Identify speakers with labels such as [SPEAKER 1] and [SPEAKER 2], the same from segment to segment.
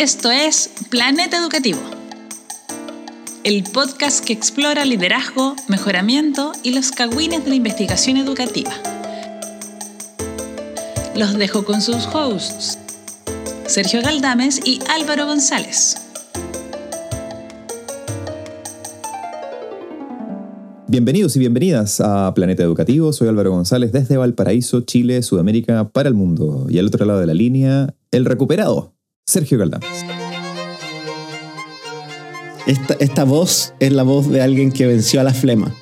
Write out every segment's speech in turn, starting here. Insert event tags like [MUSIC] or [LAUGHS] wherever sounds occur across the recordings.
[SPEAKER 1] Esto es Planeta Educativo, el podcast que explora liderazgo, mejoramiento y los cagüines de la investigación educativa. Los dejo con sus hosts, Sergio Galdames y Álvaro González.
[SPEAKER 2] Bienvenidos y bienvenidas a Planeta Educativo. Soy Álvaro González desde Valparaíso, Chile, Sudamérica, para el mundo. Y al otro lado de la línea, el recuperado, Sergio Galdames.
[SPEAKER 3] Esta, esta voz es la voz de alguien que venció a la flema.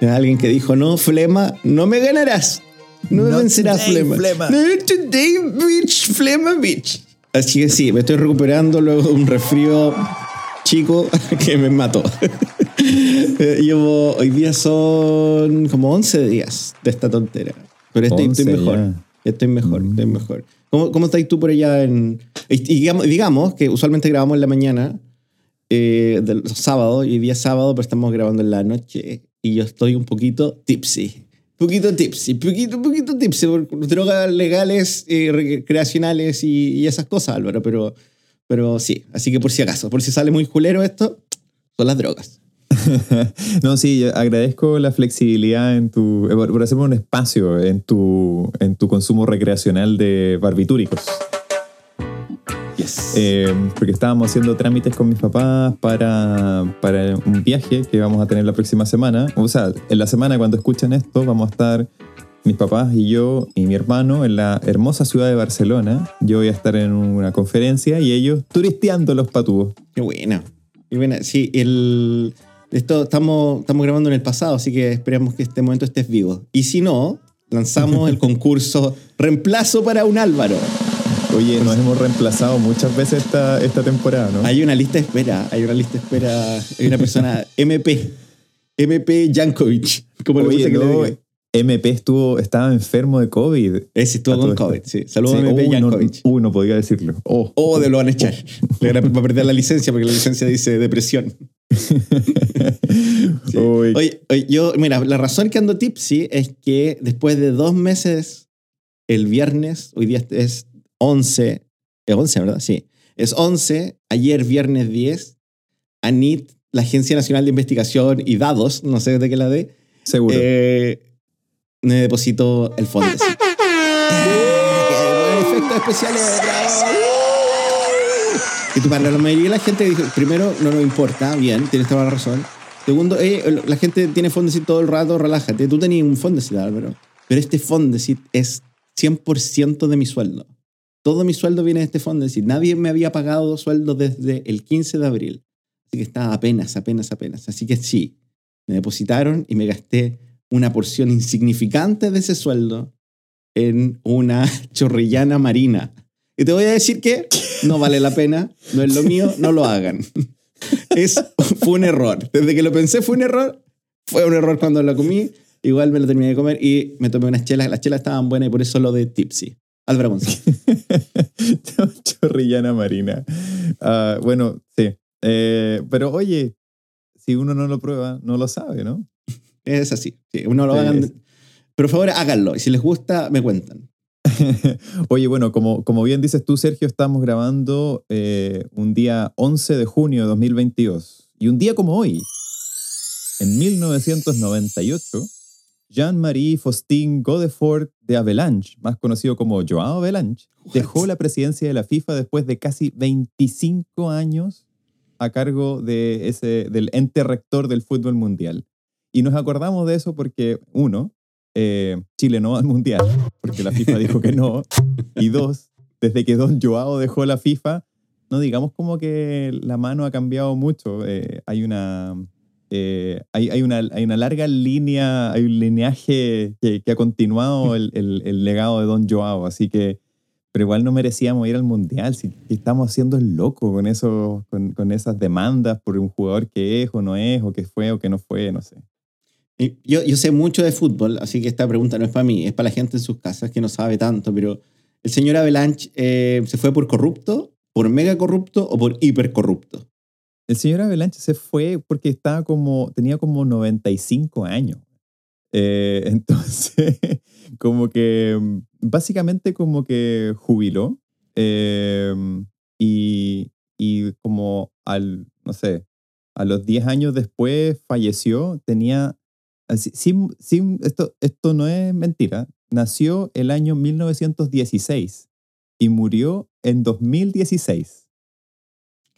[SPEAKER 3] De alguien que dijo, no, flema, no me ganarás. No me vencerás, flema.
[SPEAKER 2] flema.
[SPEAKER 3] No today, bitch, flema, bitch. Así que sí, me estoy recuperando luego de un resfrío chico [LAUGHS] que me mató. [LAUGHS] Llevo, hoy día son como 11 días de esta tontera. Pero estoy, estoy
[SPEAKER 2] 11
[SPEAKER 3] mejor.
[SPEAKER 2] ya.
[SPEAKER 3] Estoy mejor, estoy
[SPEAKER 2] Mm.
[SPEAKER 3] mejor. ¿Cómo, ¿Cómo estás tú por allá en...? Y digamos, digamos que usualmente grabamos en la mañana, eh, de los sábados, y día sábado, pero estamos grabando en la noche, y yo estoy un poquito tipsy. Poquito tipsy, poquito, poquito tipsy, por drogas legales, eh, recreacionales y, y esas cosas, Álvaro, pero, pero sí, así que por si acaso, por si sale muy culero esto, son las drogas. [LAUGHS]
[SPEAKER 2] no, sí, yo agradezco la flexibilidad en tu, eh, por, hacerme un espacio en tu, en tu consumo recreacional de barbitúricos.
[SPEAKER 3] Yes.
[SPEAKER 2] Eh, porque estábamos haciendo trámites con mis papás para, para un viaje que vamos a tener la próxima semana. O sea, en la semana cuando escuchen esto vamos a estar mis papás y yo y mi hermano en la hermosa ciudad de Barcelona. Yo voy a estar en una conferencia y ellos turisteando los patúos.
[SPEAKER 3] Qué buena. Qué buena. Sí, el, esto estamos, estamos grabando en el pasado, así que esperamos que este momento estés vivo. Y si no, lanzamos el [LAUGHS] concurso Reemplazo para un Álvaro.
[SPEAKER 2] Oye, nos hemos reemplazado muchas veces esta, esta temporada, ¿no?
[SPEAKER 3] Hay una lista de espera, hay una lista de espera, hay una persona [LAUGHS] MP, MP Jankovic, como
[SPEAKER 2] Oye,
[SPEAKER 3] que le
[SPEAKER 2] no,
[SPEAKER 3] digan.
[SPEAKER 2] MP estuvo, estaba enfermo de COVID.
[SPEAKER 3] Ese estuvo con COVID,
[SPEAKER 2] esto.
[SPEAKER 3] sí. Saludos
[SPEAKER 2] Sí,
[SPEAKER 3] a MP
[SPEAKER 2] no,
[SPEAKER 3] Jankovic.
[SPEAKER 2] uy, no podía decirlo. Oh,
[SPEAKER 3] O de lo van a echar. Le van a- va a perder la licencia porque la licencia dice depresión. [LAUGHS] Sí. Oye, oye, yo, mira, la razón que ando tipsy es que después de dos meses, el viernes, hoy día es 11, es 11, ¿verdad? Sí. Es 11, ayer viernes 10, ANIT, la Agencia Nacional de Investigación y Dados, no sé de qué la de,
[SPEAKER 2] seguro.
[SPEAKER 3] eh, me depositó el fondo. [LAUGHS] ¡Eh! Efectos especiales, bravo. Tú, para la [LAUGHS] mayoría de la gente dijo, primero, no nos importa, bien, tienes toda la razón. Segundo, eh, la gente tiene Fondesit todo el rato, relájate. Tú tenías un Fondesit, Álvaro. Pero este Fondesit es 100% de mi sueldo. Todo mi sueldo viene de este Fondesit. Nadie me había pagado sueldo desde el 15 de abril. Así que estaba apenas, apenas, apenas. Así que sí, me depositaron y me gasté una porción insignificante de ese sueldo en una [LAUGHS] chorrillana marina. Y te voy a decir que no vale la pena, no es lo mío, no lo hagan. Es, fue un error. Desde que lo pensé fue un error. Fue un error cuando lo comí. Igual me lo terminé de comer y me tomé unas chelas. Las chelas estaban buenas y por eso lo de tipsy. Álvaro González. [LAUGHS]
[SPEAKER 2] Chorrillana Marina. Ah, bueno, sí. Eh, pero oye, si uno no lo prueba, no lo sabe, ¿no?
[SPEAKER 3] Es así. Sí, uno lo
[SPEAKER 2] Sí,
[SPEAKER 3] hagan. Pero por favor, háganlo. Y si les gusta, me cuentan. [LAUGHS]
[SPEAKER 2] Oye, bueno, como, como bien dices tú, Sergio, estamos grabando eh, un día 11 de junio de 2022. Y un día como hoy, en 1998, Jean-Marie Faustin Godefort de Avalanche, más conocido como Joao Avalanche, dejó la presidencia de la FIFA después de casi 25 años a cargo de ese, del ente rector del fútbol mundial. Y nos acordamos de eso porque, uno, eh, Chile no va al mundial, porque la FIFA dijo que no. Y dos, desde que Don Joao dejó la FIFA, no digamos como que la mano ha cambiado mucho. Eh, hay una. eh, hay, una, hay una larga línea, hay un lineaje que, ha continuado el, el- el legado de Don Joao, así que, pero igual no merecíamos ir al Mundial, si estamos haciendo el loco con, eso, con, con esas demandas por un jugador que es o no es, o que fue o que no fue, no sé.
[SPEAKER 3] Yo, yo sé mucho de fútbol, así que esta pregunta no es para mí, es para la gente en sus casas que no sabe tanto, pero el señor Avalanche eh, se fue por corrupto, por mega corrupto o por hiper corrupto.
[SPEAKER 2] El señor Avalanche se fue porque estaba como, tenía como 95 años. Eh, [LAUGHS] entonces, como que básicamente como que jubiló eh, y, y como al, no sé, a los 10 años después falleció, tenía, así- sin, sin, esto, esto no es mentira, nació el año 1916 y murió en 2016.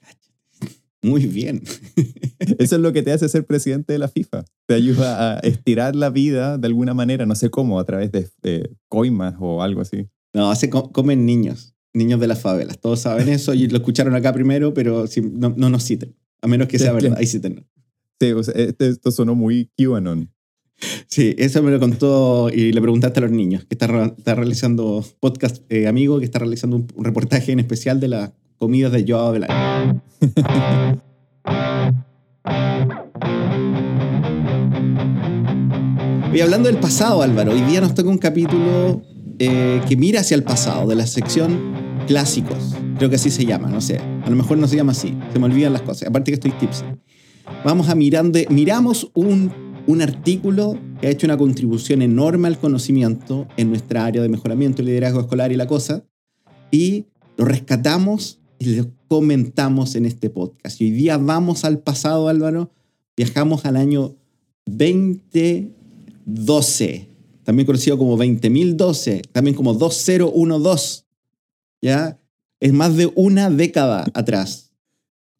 [SPEAKER 2] [LAUGHS]
[SPEAKER 3] Muy bien. [LAUGHS]
[SPEAKER 2] Eso es lo que te hace ser presidente de la FIFA. Te ayuda a estirar la vida de alguna manera, no sé cómo, a través de eh, coimas o algo así.
[SPEAKER 3] No, se co- comen niños, niños de las favelas. Todos saben eso y lo escucharon acá primero, pero no, no nos citen. A menos que sea verdad, ahí citen.
[SPEAKER 2] Sí, o sea, este- esto sonó muy QAnon.
[SPEAKER 3] Sí, eso me lo contó y le preguntaste a los niños, que está, re- está realizando podcast eh, amigo, que está realizando un, reportaje en especial de las comidas de Joao Belair. [LAUGHS] Y hablando del pasado, Álvaro, hoy día nos toca un capítulo eh, que mira hacia el pasado, de la sección clásicos. Creo que así se llama, no sé. A lo mejor no se llama así, se me olvidan las cosas. Aparte que estoy tipsy. Vamos a mirando, miramos un, un artículo que ha hecho una contribución enorme al conocimiento en nuestra área de mejoramiento, liderazgo escolar y la cosa, y lo rescatamos y lo comentamos en este podcast. Hoy día vamos al pasado, Álvaro, viajamos al año 2012, también conocido como 20.012, también como 2012, ¿ya? Es más de una década atrás.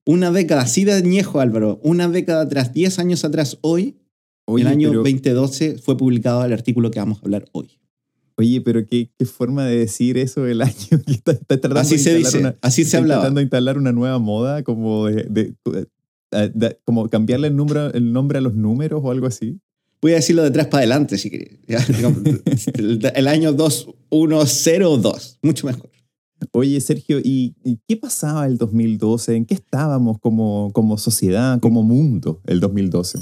[SPEAKER 3] Una década, así de añejo, Álvaro, una década atrás, 10 años atrás, hoy,
[SPEAKER 2] Oye,
[SPEAKER 3] el año
[SPEAKER 2] pero,
[SPEAKER 3] 2012, fue publicado el artículo que vamos a hablar hoy.
[SPEAKER 2] oye, pero qué, qué forma de decir eso del año. que está- está tratando
[SPEAKER 3] Así
[SPEAKER 2] de
[SPEAKER 3] se dice,
[SPEAKER 2] una-
[SPEAKER 3] así se hablaba.
[SPEAKER 2] tratando de instalar una nueva moda, como de, de- de- de- como cambiarle el, número, el nombre a los números o algo así.
[SPEAKER 3] Voy a decirlo de atrás para adelante, si querés. [LAUGHS] El, el año 2102, mucho mejor.
[SPEAKER 2] Oye, Sergio, ¿y, y qué pasaba el 2012? ¿En qué estábamos como, como sociedad, como mundo el 2012?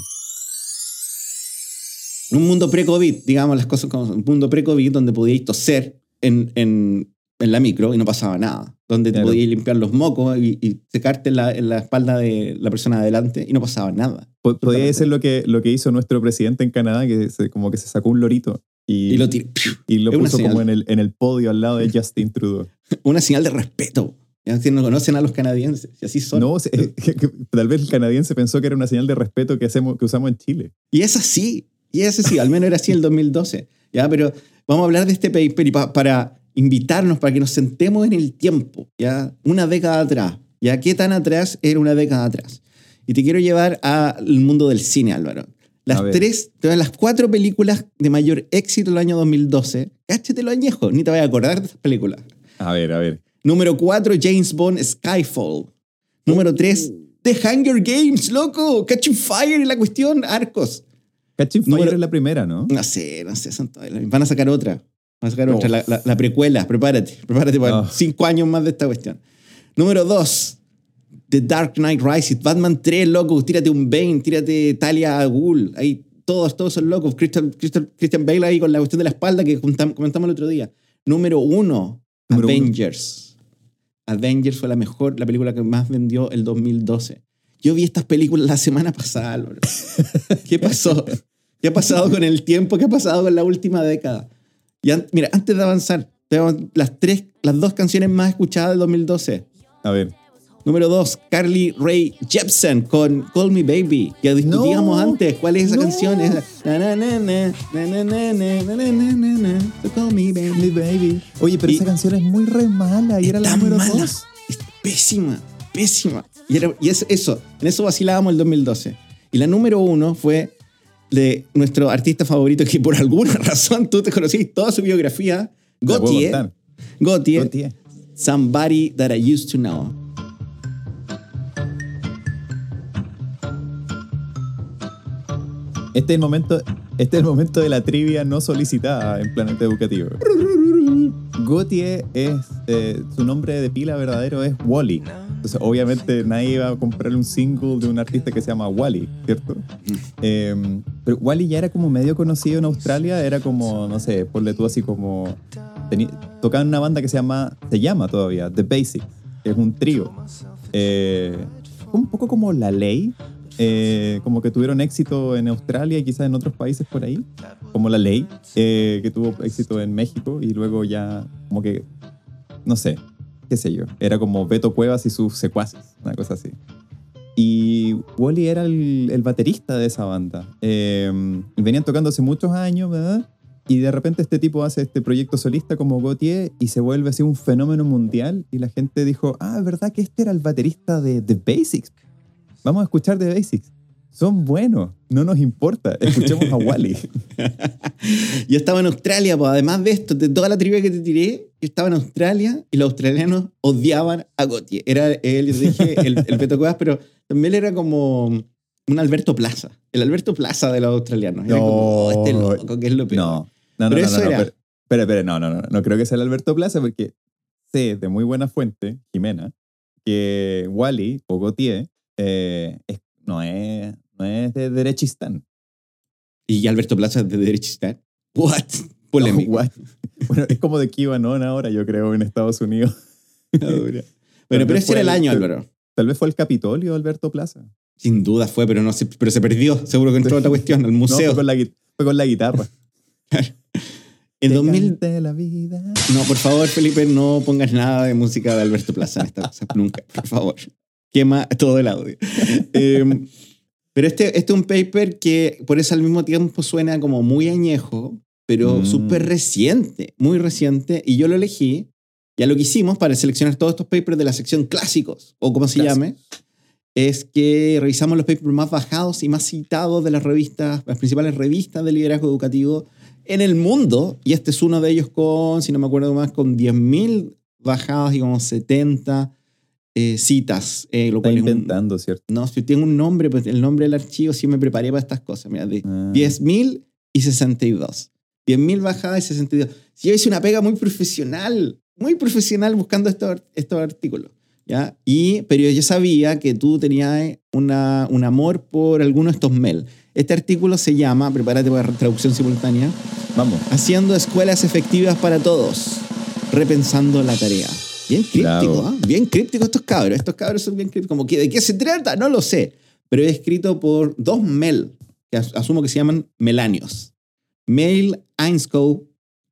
[SPEAKER 3] Un mundo pre-COVID, digamos las cosas como. Un mundo pre-COVID donde podíais toser en, en, en la micro y no pasaba nada. Donde te
[SPEAKER 2] Claro.
[SPEAKER 3] podíais limpiar los mocos y, y secarte en la, en la espalda de la persona de adelante y no pasaba nada.
[SPEAKER 2] Po- Podría ser lo que, lo que hizo nuestro presidente en Canadá, que se- como que se sacó un lorito y,
[SPEAKER 3] Y lo
[SPEAKER 2] y lo puso como en el, en el podio al lado de [LAUGHS] Justin Trudeau.
[SPEAKER 3] Una señal de respeto. Si no conocen a los canadienses, y así son.
[SPEAKER 2] No, [LAUGHS] tal vez el canadiense pensó que era una señal de respeto que, hacemos, que usamos en Chile.
[SPEAKER 3] Y es así, y es así, al menos era así en el 2012. ¿ya? Pero vamos a hablar de este paper y pa- para invitarnos, para que nos sentemos en el tiempo, ¿ya? una década atrás. ¿ya? ¿Qué tan atrás era una década atrás? Y te quiero llevar al mundo del cine, Álvaro. Las tres, a las cuatro películas de mayor éxito del año 2012. Cáchate lo añejo, ni te voy a acordar de estas películas.
[SPEAKER 2] A ver, a ver.
[SPEAKER 3] Número 4, James Bond Skyfall. Número 3, The Hunger Games, loco. Catching Fire y la cuestión, arcos.
[SPEAKER 2] Catching Fire
[SPEAKER 3] Número-
[SPEAKER 2] es la primera, ¿no?
[SPEAKER 3] No sé, no sé, son todas las- van a sacar otra. Van a sacar
[SPEAKER 2] No.
[SPEAKER 3] otra, la, la- la precuela. Prepárate, prepárate para
[SPEAKER 2] Ah.
[SPEAKER 3] cinco años más de esta cuestión. Número 2, The Dark Knight Rises. Batman 3, loco. Tírate un Bane, tírate Talia al Ghul. Ahí todos, todos son locos. Christian, Christian, Christian Bale ahí con la cuestión de la espalda que comentamos el otro día. Número 1,
[SPEAKER 2] Número uno.
[SPEAKER 3] Avengers. Avengers fue la mejor, la película que más vendió el 2012. Yo vi estas películas la semana pasada. ¿Qué pasó? [LAUGHS] ¿Qué ha pasado con el tiempo? ¿Qué ha pasado con la última década? Y an mira, antes de avanzar, tenemos las, tres, las dos canciones más escuchadas del 2012.
[SPEAKER 2] A ver.
[SPEAKER 3] Número 2, Carly Ray Jepsen con Call Me Baby, que discutíamos
[SPEAKER 2] no,
[SPEAKER 3] antes. ¿Cuál es esa
[SPEAKER 2] no.
[SPEAKER 3] canción? Es la, na, na, na, so Call Me Baby.
[SPEAKER 2] baby. Oye, pero
[SPEAKER 3] y
[SPEAKER 2] esa canción es muy re mala y era la número 2.
[SPEAKER 3] Es pésima, pésima. Y, era, y es eso, en eso vacilábamos el 2012. Y la número 1 fue de nuestro artista favorito, que por alguna [LAUGHS] razón tú te conocías toda su biografía, Gautier. Gautier,
[SPEAKER 2] Gautier.
[SPEAKER 3] Somebody That I Used to Know.
[SPEAKER 2] Este es el momento, este es el momento de la trivia no solicitada en Planeta Educativo. [LAUGHS] Gautier es, eh, su nombre de pila verdadero es Wally. Entonces, obviamente nadie iba a comprar un single de un artista que se llama Wally, ¿cierto? Eh, pero Wally ya era como medio conocido en Australia, era como, no sé, ponle tú así como... tocaba en una banda que se llama, se llama todavía, The Basics, que es un trío. Eh, un poco como La Ley, eh, como que tuvieron éxito en Australia y quizás en otros países por ahí, como La Ley, eh, que tuvo éxito en México y luego ya como que, no sé, qué sé yo. Era como Beto Cuevas y sus secuaces, una cosa así. Y Wally era el, el baterista de esa banda. Eh, venían tocando hace muchos años, ¿verdad? Y de repente este tipo hace este proyecto solista como Gautier y se vuelve así un fenómeno mundial. Y la gente dijo, ah, ¿verdad que este era el baterista de The Basics? Vamos a escuchar The Basics. Son buenos, no nos importa. Escuchemos a Wally. [LAUGHS]
[SPEAKER 3] Yo estaba en Australia, pues además de esto, de toda la trivia que te tiré, yo estaba en Australia y los australianos odiaban a Gautier. Era él, yo dije, el, el Beto Cuevas, pero también era como un Alberto Plaza. El Alberto Plaza de los australianos. Era como, oh, este loco, que es lo peor.
[SPEAKER 2] No, no, no,
[SPEAKER 3] Pero
[SPEAKER 2] no,
[SPEAKER 3] eso
[SPEAKER 2] no, no,
[SPEAKER 3] era.
[SPEAKER 2] pero- espera, no, no, no, no creo que sea el Alberto Plaza porque sé de muy buena fuente, Jimena, que Wally o Gautier eh, es- no, es, no es de derechistán.
[SPEAKER 3] Y Alberto Plaza de derechista. What? [LAUGHS] Polémico.
[SPEAKER 2] No, what? Bueno, es como de QAnon ahora, yo creo, en Estados Unidos. [LAUGHS] [LAUGHS]
[SPEAKER 3] Bueno, pero ese era el
[SPEAKER 2] fue el-
[SPEAKER 3] año, Álvaro.
[SPEAKER 2] Tal vez fue el Capitolio Alberto Plaza.
[SPEAKER 3] Sin duda fue, pero, no se, pero se perdió. Seguro que entró otra cuestión, al
[SPEAKER 2] No,
[SPEAKER 3] museo.
[SPEAKER 2] fue con la, gui- fue con la guitarra.
[SPEAKER 3] en
[SPEAKER 2] Que
[SPEAKER 3] 2000...
[SPEAKER 2] cante la vida.
[SPEAKER 3] No, por favor, Felipe, no pongas nada de música de Alberto Plaza en esta cosa. Nunca, por favor. Quema todo el audio. Eh, pero este, este es un paper que por eso al mismo tiempo suena como muy añejo, pero
[SPEAKER 2] Mm.
[SPEAKER 3] súper reciente, muy reciente. Y yo lo elegí, ya lo que hicimos para seleccionar todos estos papers de la sección clásicos, o como se
[SPEAKER 2] Clásicos.
[SPEAKER 3] llame, es que revisamos los papers más bajados y más citados de las revistas, las principales revistas de liderazgo educativo en el mundo. Y este es uno de ellos con, si no me acuerdo más, con 10.000 bajadas y como 70 eh, citas. eh, lo
[SPEAKER 2] Está
[SPEAKER 3] cual es un-
[SPEAKER 2] inventando, ¿cierto?
[SPEAKER 3] no, si tengo un nombre, pues el nombre del archivo sí me preparé para estas cosas. Mira, de
[SPEAKER 2] Ah.
[SPEAKER 3] 10.000 y 62. 10.000 bajadas y 62. Si yo hice una pega muy profesional, muy profesional buscando estos, estos artículos. ¿ya? Y, pero yo sabía que tú tenías una, un amor por alguno de estos mail. Este artículo se llama, prepárate para traducción simultánea,
[SPEAKER 2] Vamos.
[SPEAKER 3] Haciendo escuelas efectivas para todos, repensando la tarea. Bien críptico. ¿ah? bien críptico estos cabros. Estos cabros son bien crípticos. Como que, ¿De qué se trata? No lo sé. Pero es escrito por dos Mel, que as- asumo que se llaman Melanios. Mel Ainscoe,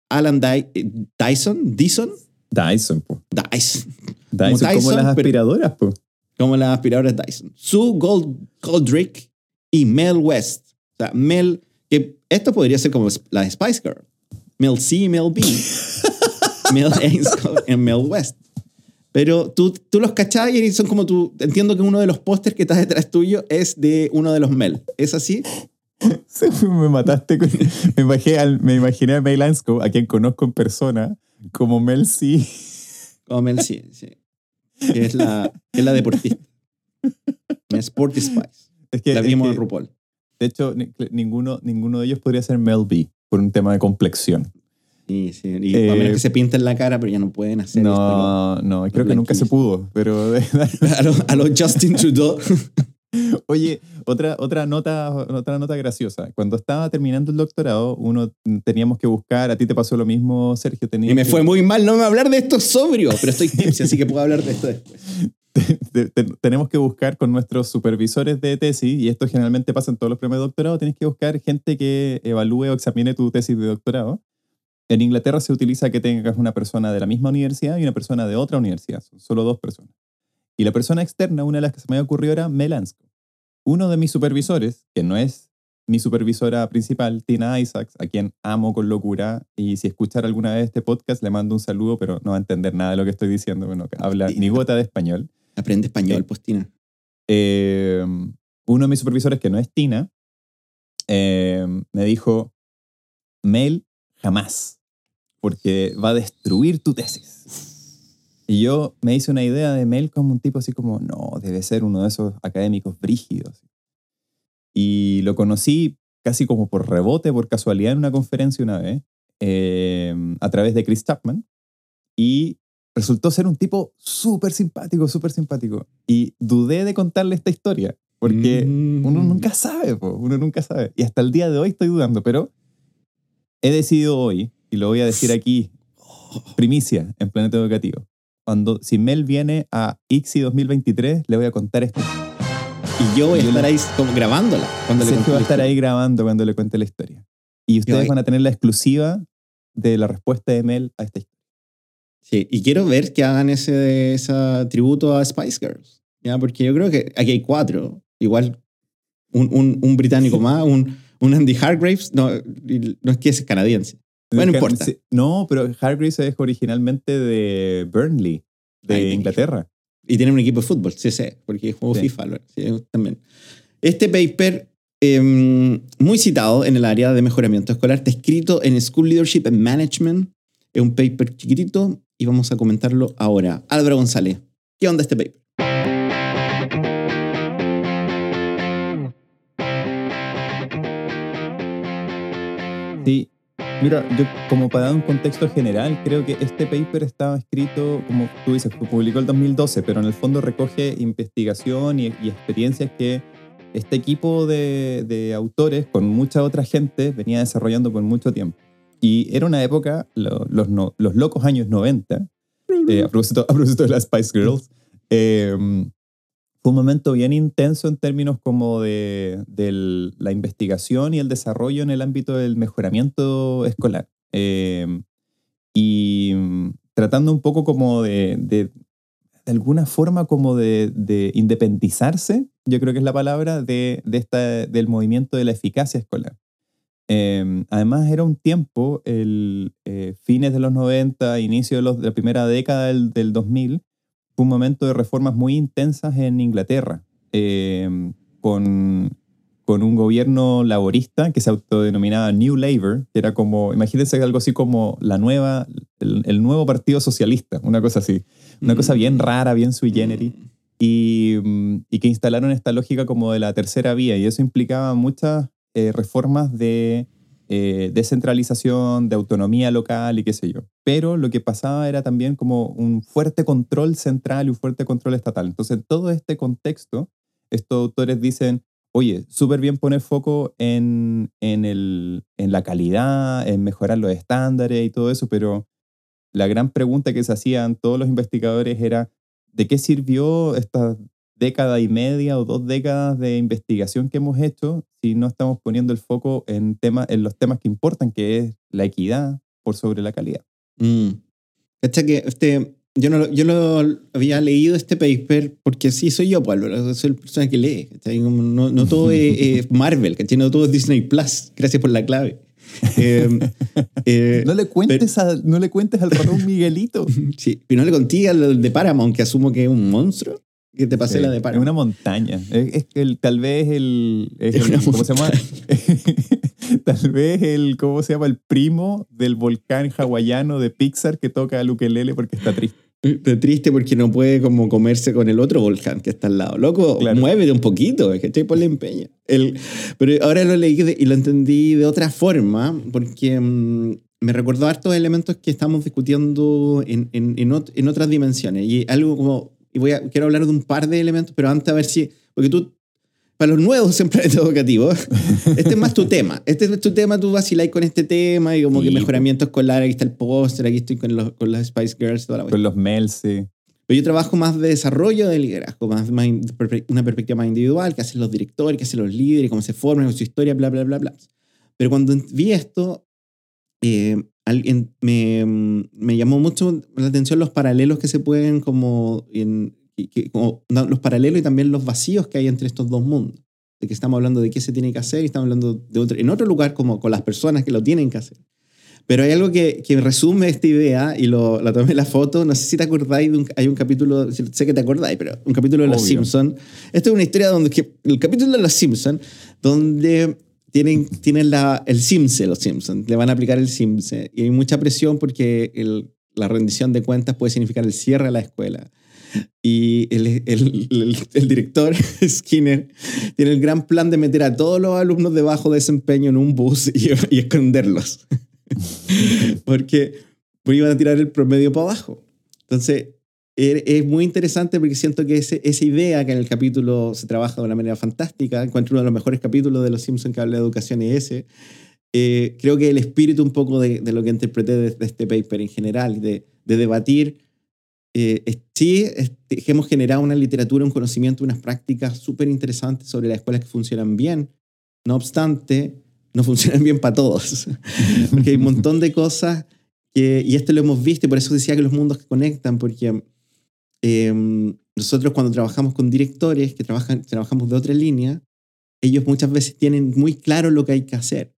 [SPEAKER 3] Alan eh, Dyson, Dyson,
[SPEAKER 2] Dyson, po.
[SPEAKER 3] Dyson,
[SPEAKER 2] Dyson como,
[SPEAKER 3] Dyson,
[SPEAKER 2] las
[SPEAKER 3] pero-
[SPEAKER 2] aspiradoras, po.
[SPEAKER 3] como las aspiradoras Dyson. Sue Gold, Goldrick y Mel West. O sea, Mel, que esto podría ser como la Spice Girl. Mel C, Mel B. [LAUGHS] Mel Ainscough y Mel West. Pero tú, tú los cachai y son como tú. Entiendo que uno de los pósters que está detrás tuyo es de uno de los Mel. ¿Es así? [LAUGHS]
[SPEAKER 2] Sí, me mataste. con- me, imaginé, al- me imaginé a May a quien conozco en persona, como Mel C. [LAUGHS]
[SPEAKER 3] Como Mel C, sí. Que es la, es la deportista. Sporty Spice.
[SPEAKER 2] Es que,
[SPEAKER 3] La
[SPEAKER 2] es
[SPEAKER 3] vimos
[SPEAKER 2] que,
[SPEAKER 3] en RuPaul.
[SPEAKER 2] de hecho, ni- ninguno, ninguno de ellos podría ser Mel B por un tema de complexión.
[SPEAKER 3] Sí, sí. Y
[SPEAKER 2] Eh,
[SPEAKER 3] a menos que se pinten la cara, pero ya no pueden hacer esto. ¿no?
[SPEAKER 2] No, no, creo que nunca se pudo, pero [LAUGHS] [LAUGHS]
[SPEAKER 3] A los a los Justin Trudeau. [LAUGHS]
[SPEAKER 2] Oye, otra, otra, nota, otra nota graciosa. Cuando estaba terminando el doctorado, uno teníamos que buscar, a ti te pasó lo mismo, Sergio, tenías
[SPEAKER 3] Y me
[SPEAKER 2] que-
[SPEAKER 3] fue muy mal no me hablar de esto sobrio, pero estoy tipsy, así que puedo hablar de esto después.
[SPEAKER 2] te- te- tenemos que buscar con nuestros supervisores de tesis, y esto generalmente pasa en todos los premios de doctorado, tienes que buscar gente que evalúe o examine tu tesis de doctorado. En Inglaterra se utiliza que tengas una persona de la misma universidad y una persona de otra universidad, son solo dos personas. Y la persona externa, una de las que se me ocurrió era Melansco. Uno de mis supervisores, que no es mi supervisora principal, Tina Isaacs, a quien amo con locura, y si escuchar alguna vez este podcast le mando un saludo, pero no va a entender nada de lo que estoy diciendo, bueno, habla ni gota de español.
[SPEAKER 3] Aprende español,
[SPEAKER 2] Sí.
[SPEAKER 3] postina.
[SPEAKER 2] Eh, uno de mis supervisores, que no es Tina, eh, me dijo, Mail, jamás, porque va a destruir tu tesis. Y yo me hice una idea de Mail como un tipo así como, no, debe ser uno de esos académicos brígidos. Y lo conocí casi como por rebote, por casualidad en una conferencia una vez, eh, a través de Chris Chapman. Y resultó ser un tipo súper simpático, súper simpático. Y dudé de contarle esta historia, porque
[SPEAKER 3] Mm.
[SPEAKER 2] uno nunca sabe, po, uno nunca sabe. Y hasta el día de hoy estoy dudando, pero he decidido hoy, y lo voy a decir aquí, primicia en Planeta Educativo. Cuando, si Mel viene a ICSI 2023, le voy a contar esto.
[SPEAKER 3] Y yo voy a
[SPEAKER 2] Yo
[SPEAKER 3] estar
[SPEAKER 2] le-
[SPEAKER 3] ahí como grabándola. Cuando le
[SPEAKER 2] Sergio
[SPEAKER 3] conté
[SPEAKER 2] va a estar ahí grabando cuando le cuente la historia. Y ustedes van a tener la exclusiva de la respuesta de Mel a esta historia.
[SPEAKER 3] Sí, y quiero ver que hagan ese, ese tributo a Spice Girls. ¿ya? Porque yo creo que aquí hay cuatro. Igual un, un, un británico [LAUGHS] más, un, un Andy Hargraves. No, no es que es canadiense. Bueno, no importa.
[SPEAKER 2] No, pero Hargreaves es originalmente de Burnley, de. Inglaterra.
[SPEAKER 3] Y tiene un equipo de fútbol, sí sé, porque
[SPEAKER 2] Sí.
[SPEAKER 3] FIFA sí, también. Este paper, em, muy citado en el área de mejoramiento escolar, está escrito en School Leadership and Management. Es un paper chiquitito y vamos a comentarlo ahora. Álvaro González, ¿qué onda este paper?
[SPEAKER 2] Mira, yo como para dar un contexto general, creo que este paper estaba escrito, como tú dices, publicó el 2012, pero en el fondo recoge investigación y, y experiencias que este equipo de, de autores, con mucha otra gente, venía desarrollando por mucho tiempo. Y era una época, lo- los, no- los locos años 90, eh, a, propósito, a propósito de las Spice Girls, eh, fue un momento bien intenso en términos como de, la investigación y el desarrollo en el ámbito del mejoramiento escolar. Eh, y mm, tratando un poco como de, alguna forma como de, de independizarse, yo creo que es la palabra, de, esta, del movimiento de la eficacia escolar. Eh, además, era un tiempo, el eh, fines de los 90, inicio de, la primera década del, del 2000, fue un momento de reformas muy intensas en Inglaterra, eh, con, con un gobierno laborista que se autodenominaba New Labour, que era como, imagínense algo así como la nueva, el, el nuevo partido socialista, una cosa así, una cosa bien rara, bien sui generis. Y, mm, y que instalaron esta lógica como de la tercera vía y eso implicaba muchas eh, reformas de eh, descentralización, de autonomía local y qué sé yo. Pero lo que pasaba era también como un fuerte control central y un fuerte control estatal. Entonces, en todo este contexto, estos autores dicen, oye, súper bien poner foco en, en, el, en la calidad, en mejorar los estándares y todo eso, pero la gran pregunta que se hacían todos los investigadores era, ¿de qué sirvió esta década y media o dos décadas de investigación que hemos hecho si no estamos poniendo el foco en, tema, en los temas que importan, que es la equidad por sobre la calidad?
[SPEAKER 3] Mm. Que este, yo, no, yo lo había leído este paper porque sí soy yo, pues, Álvaro, soy la persona que lee. No, no todo es, [LAUGHS] es Marvel, ¿cachai? no todo es Disney Plus. Gracias por la clave. Eh, [LAUGHS] eh,
[SPEAKER 2] No le cuentes, a- no le cuentes al ratón Miguelito. [LAUGHS]
[SPEAKER 3] sí, pero no le conté al de Paramount, que asumo que es un monstruo, que te pasé
[SPEAKER 2] Sí,
[SPEAKER 3] la de
[SPEAKER 2] es
[SPEAKER 3] Paramount.
[SPEAKER 2] una montaña. Es, es que el, tal vez el, es [LAUGHS]
[SPEAKER 3] Es
[SPEAKER 2] el- ¿cómo se llama? [LAUGHS] tal vez el ¿cómo se llama? El primo del volcán hawaiano de Pixar que toca el ukelele porque está triste.
[SPEAKER 3] Pero triste porque no puede como comerse con el otro volcán que está al lado. Loco,
[SPEAKER 2] Claro.
[SPEAKER 3] muévete un poquito, ¿cachai? Ponle empeño. El, pero ahora lo leí y lo entendí de otra forma porque mm, me recordó hartos elementos que estamos discutiendo en, en, en, ot- en otras dimensiones. Y algo como, y voy a, quiero hablar de un par de elementos, pero antes a ver si, porque tú, para los nuevos [LAUGHS] en planeta educativo, este es más tu tema. Este es tu tema, tú vaciláis con este tema y como
[SPEAKER 2] Sí,
[SPEAKER 3] que mejoramiento escolar, aquí está el póster, aquí estoy con, los, con las Spice Girls, toda la
[SPEAKER 2] Con los Mels, sí.
[SPEAKER 3] pero yo trabajo más de desarrollo de liderazgo, más, más una perspectiva más individual, que hacen los directores, que hacen los líderes, cómo se forman, con su historia, bla, bla, bla, bla. Pero cuando vi esto, eh, alguien me, me llamó mucho la atención los paralelos que se pueden como, en, que- como- los paralelos y también los vacíos que hay entre estos dos mundos. De que estamos hablando de qué se tiene que hacer y estamos hablando de otro, en otro lugar como con las personas que lo tienen que hacer. Pero hay algo que, que resume esta idea y lo, la tomé en la foto. No sé si te acordáis de un, hay un capítulo, sé que te acordáis, pero un capítulo de Los
[SPEAKER 2] Obvio.
[SPEAKER 3] Simpsons. Esta es una historia donde que, el capítulo de Los Simpsons, donde tienen, tienen la, el Simse, los Simpsons, le van a aplicar el Simse. Y hay mucha presión porque la rendición de cuentas puede significar el cierre de la escuela. Y el, el- el- director, [LAUGHS] Skinner, tiene el gran plan de meter a todos los alumnos de bajo desempeño en un bus y, y esconderlos. [LAUGHS] porque, porque iban a tirar el promedio para abajo. Entonces, es muy interesante porque siento que ese- esa idea que en el capítulo se trabaja de una manera fantástica, encuentro uno de los mejores capítulos de Los Simpsons que habla de educación es ese. Eh, creo que el espíritu un poco de, de lo que interpreté de, de este paper en general, de, de debatir, eh, sí, hemos generado una literatura, un conocimiento, unas prácticas súper interesantes sobre las escuelas que funcionan bien. No obstante, no [LAUGHS] funcionan bien para todos. Porque hay un montón de cosas que, y esto lo hemos visto y por eso decía que los mundos que conectan, porque em, nosotros cuando trabajamos con directores que trabajan, trabajamos de otra línea, ellos muchas veces tienen muy claro lo que hay que hacer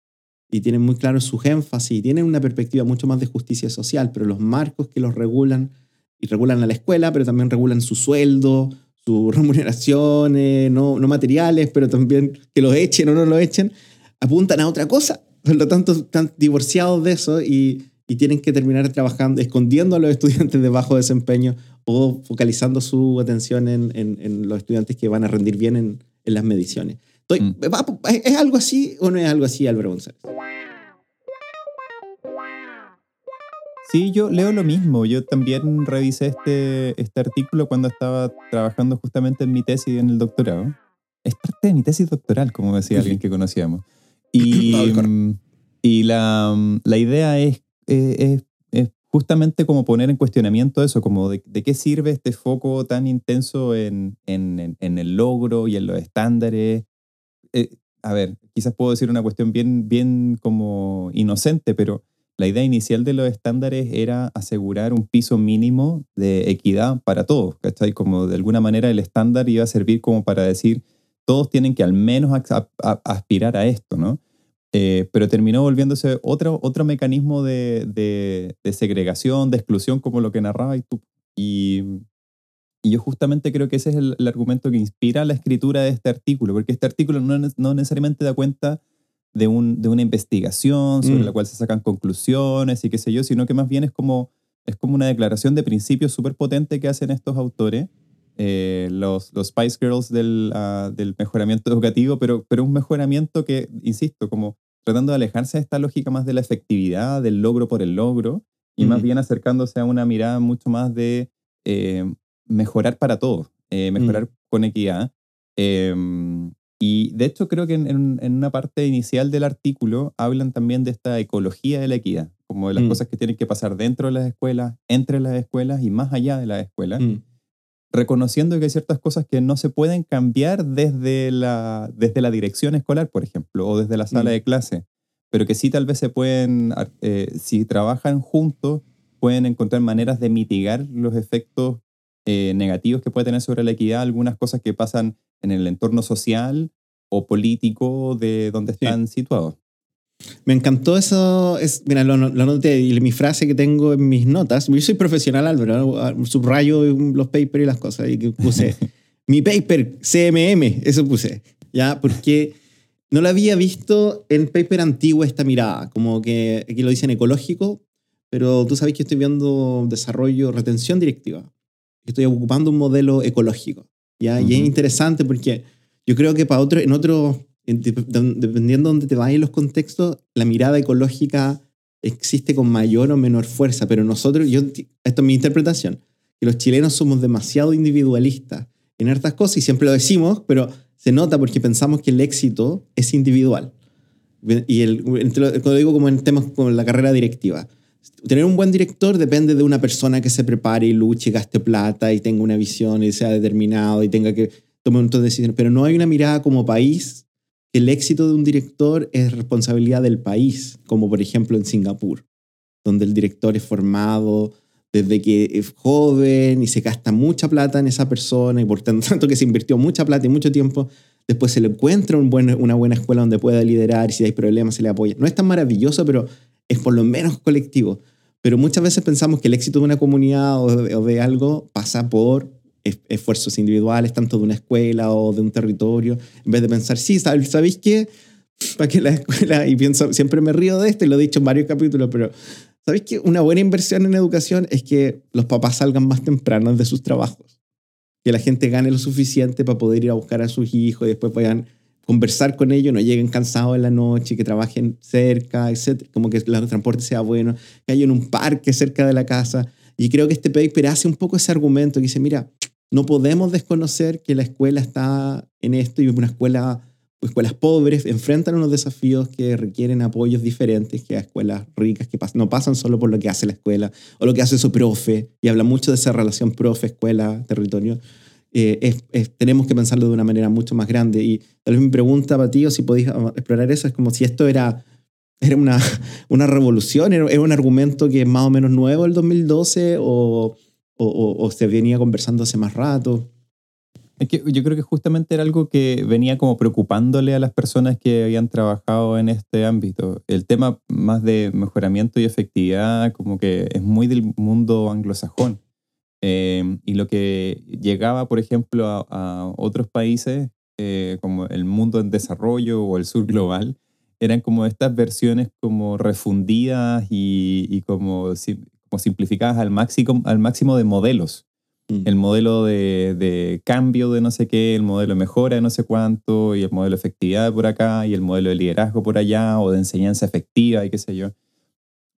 [SPEAKER 3] y tienen muy claro sus énfasis y tienen una perspectiva mucho más de justicia social, pero los marcos que los regulan y regulan a la escuela, pero también regulan su sueldo, sus [LAUGHS] remuneraciones, no, no materiales, pero también que los echen o no lo echen, apuntan a otra cosa. Por lo tanto, están divorciados de eso y, y tienen que terminar trabajando, escondiendo a los estudiantes [LAUGHS] de bajo desempeño o focalizando su atención en, en, en los estudiantes que van a rendir bien en, en las mediciones. Estoy,
[SPEAKER 2] Mm.
[SPEAKER 3] ¿Es algo así o no es algo así, Álvaro González?
[SPEAKER 2] Sí, yo leo lo mismo. Yo también revisé este, este artículo cuando estaba trabajando justamente en mi tesis en el doctorado. Es parte de mi tesis doctoral, como decía alguien que conocíamos. [COUGHS] Y, mm, y la, mm, la idea es, eh, es, es justamente como poner en cuestionamiento eso, como de, qué sirve este foco tan intenso en, en, el logro y en los estándares. Eh, a ver, quizás puedo decir una cuestión bien, bien como inocente, pero la idea inicial de los estándares era asegurar un piso mínimo de equidad para todos, ¿cachai? Como de alguna manera el estándar iba a servir como para decir, todos tienen que al menos aspirar a esto, ¿no? Eh, pero terminó volviéndose otro, otro mecanismo de, de- de segregación, de exclusión, como lo que narraba y tú. Y, y yo justamente creo que ese es el, el argumento que inspira la escritura de este artículo, porque este artículo no, no necesariamente da cuenta de, un, de una investigación sobre
[SPEAKER 3] Mm.
[SPEAKER 2] la cual se sacan conclusiones y qué sé yo, sino que más bien es como, es como una declaración de principios súper potente que hacen estos autores, eh, los, los Spice Girls del, ah, del mejoramiento educativo, pero, pero un mejoramiento que, insisto, como tratando de alejarse de esta lógica más de la efectividad, del logro por el logro, y más bien acercándose a una mirada mucho más de eh, mejorar para todos, eh, mejorar con equidad. Eh, y de hecho creo que en, en- en una parte inicial del artículo hablan también de esta ecología de la equidad, como de las
[SPEAKER 3] Mm.
[SPEAKER 2] cosas que tienen que pasar dentro de las escuelas, entre las escuelas y más allá de las escuelas,
[SPEAKER 3] Mm.
[SPEAKER 2] Reconociendo que hay ciertas cosas que no se pueden cambiar desde la, desde la dirección escolar, por ejemplo, o desde la sala
[SPEAKER 3] Mm.
[SPEAKER 2] de clase, pero que sí tal vez se pueden, eh, si trabajan juntos, pueden encontrar maneras de mitigar los efectos eh, negativos que puede tener sobre la equidad algunas cosas que pasan en el entorno social o político de donde están situados.
[SPEAKER 3] Me encantó eso. Es, mira, lo, lo noté y mi frase que tengo en mis notas. Yo soy profesional, Álvaro. ¿no? Subrayo los papers y las cosas. Y que puse [LAUGHS] mi paper CMM. Eso puse. Ya, porque no lo había visto en paper antiguo esta mirada. Como que aquí lo dicen ecológico, pero tú sabes que estoy viendo desarrollo, retención directiva. Estoy ocupando un modelo ecológico. ¿ya? Y es interesante porque yo creo que para otro, en otro, en- dep- de- dependiendo de dónde te vayas los contextos, la mirada ecológica existe con mayor o menor fuerza, pero nosotros, yo, esto es mi interpretación, que los chilenos somos demasiado individualistas en hartas cosas y siempre lo decimos, pero se nota porque pensamos que el éxito es individual. Y el, digo como en temas como la carrera directiva. Tener un buen director depende de una persona que se prepare y luche, gaste plata y tenga una visión y sea determinado y tenga que tomar un montón de decisiones. Pero no hay una mirada como país el éxito de un director es responsabilidad del país, como por ejemplo en Singapur, donde el director es formado desde que es joven y se gasta mucha plata en esa persona y por tanto que se invirtió mucha plata y mucho tiempo, después se le encuentra un una buena escuela donde pueda liderar y si hay problemas se le apoya. No es tan maravilloso, pero es por lo menos colectivo. Pero muchas veces pensamos que el éxito de una comunidad o de, algo pasa por esfuerzos individuales, tanto de una escuela o de un territorio, en vez de pensar, sí, ¿sab- ¿sabéis qué? Para que la escuela, y pienso, siempre me río de esto y lo he dicho en varios capítulos, pero ¿sabéis qué? Una buena inversión en educación es que los papás salgan más tempranos de sus trabajos, que la gente gane lo suficiente para poder ir a buscar a sus hijos y después puedan conversar con ellos, no lleguen cansados en la noche, que trabajen cerca, etc. Como que el transporte sea bueno, que haya un parque cerca de la casa. Y creo que este paper hace un poco ese argumento que dice, mira, no podemos desconocer que la escuela está en esto y una escuela, escuelas pobres enfrentan unos desafíos que requieren apoyos diferentes que a escuelas ricas que no pasan solo por lo que hace la escuela o lo que hace su profe y habla mucho de esa relación profe, escuela, territorio. Eh, tenemos que pensarlo de una manera mucho más grande y tal vez mi pregunta para si podéis ah, explorar eso es como si esto era era una, [LAUGHS] una revolución, era, era un argumento que es más o menos nuevo el 2012 o, o, o- se venía conversando hace más rato.
[SPEAKER 2] Es que yo creo que justamente era algo que venía como preocupándole a las personas que habían trabajado en este ámbito. El tema más de mejoramiento y efectividad como que es muy del mundo anglosajón. Eh, y lo que llegaba, por ejemplo, a, otros países, eh, como el mundo en desarrollo o el sur global, eran como estas versiones como refundidas y, y como, simplificadas al máximo, al máximo de modelos
[SPEAKER 3] Mm.
[SPEAKER 2] el modelo de, de cambio de no sé qué, el modelo de mejora de no sé cuánto, y el modelo de efectividad por acá, y el modelo de liderazgo por allá, o de enseñanza efectiva, y qué sé yo.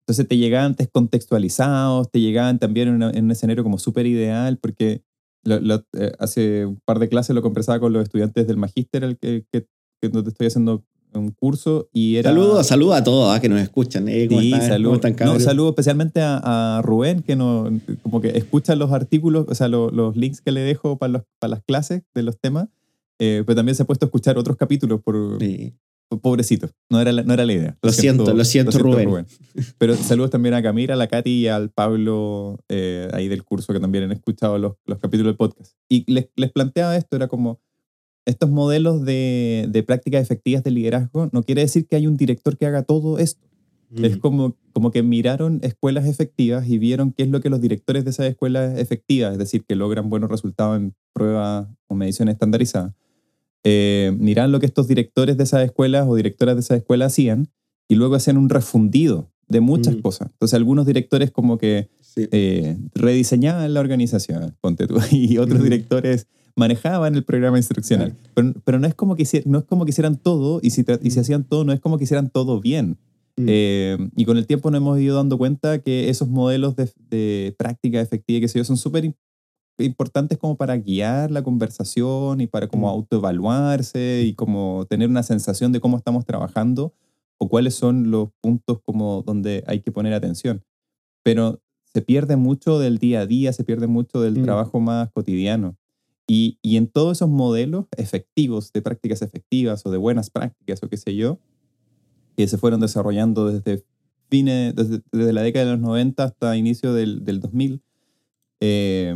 [SPEAKER 2] Entonces te llegaban descontextualizados, te llegaban también en, una- en un escenario como súper ideal, porque lo- lo- eh, hace un par de clases lo conversaba con los estudiantes del magíster, al que, que, que donde estoy haciendo un curso, y era...
[SPEAKER 3] Saludos, saludos a todos ah, que nos escuchan. Eh, ¿Cómo
[SPEAKER 2] Sí,
[SPEAKER 3] están? ¿Cómo
[SPEAKER 2] saludos.
[SPEAKER 3] están,
[SPEAKER 2] No, saludo especialmente a, a Rubén, que no, como que escucha los artículos, o sea, lo- los links que le dejo para, los, para las clases de los temas, eh, pero también se ha puesto a escuchar otros capítulos por,
[SPEAKER 3] Sí.
[SPEAKER 2] por- pobrecito. No era, la, no era la idea.
[SPEAKER 3] Lo siento, lo siento, Rubén.
[SPEAKER 2] Pero saludos también a Camila, a la Katy y al Pablo eh, ahí del curso que también han escuchado los, los capítulos del podcast. Y les, les planteaba esto, era como estos modelos de, de prácticas efectivas de liderazgo, no quiere decir que hay un director que haga todo esto. Es como, como que miraron escuelas efectivas y vieron qué es lo que los directores de esas escuelas efectivas, es decir, que logran buenos resultados en pruebas o mediciones estandarizadas, eh, miraron lo que estos directores de esas escuelas o directoras de esas escuelas hacían y luego hacían un refundido de muchas
[SPEAKER 3] Mm.
[SPEAKER 2] cosas. Entonces algunos directores como que
[SPEAKER 3] Sí.
[SPEAKER 2] eh, rediseñaban la organización, ponte tú, [LAUGHS] y otros directores manejaban el programa instruccional. Pero, pero no, es como que, no es como que hicieran todo, y si, y si hacían todo, no es como que hicieran todo bien.
[SPEAKER 3] Mm.
[SPEAKER 2] Eh, y con el tiempo nos hemos ido dando cuenta que esos modelos de, de práctica efectiva, que sé yo, son súper im- importantes como para guiar la conversación y para como
[SPEAKER 3] Mm.
[SPEAKER 2] autoevaluarse y como tener una sensación de cómo estamos trabajando o cuáles son los puntos como donde hay que poner atención. Pero se pierde mucho del día a día, se pierde mucho del
[SPEAKER 3] Mm.
[SPEAKER 2] trabajo más cotidiano. Y, y en todos esos modelos efectivos, de prácticas efectivas o de buenas prácticas o qué sé yo, que se fueron desarrollando desde, fines, desde, desde la década de los 90 hasta inicio del, del 2000, eh,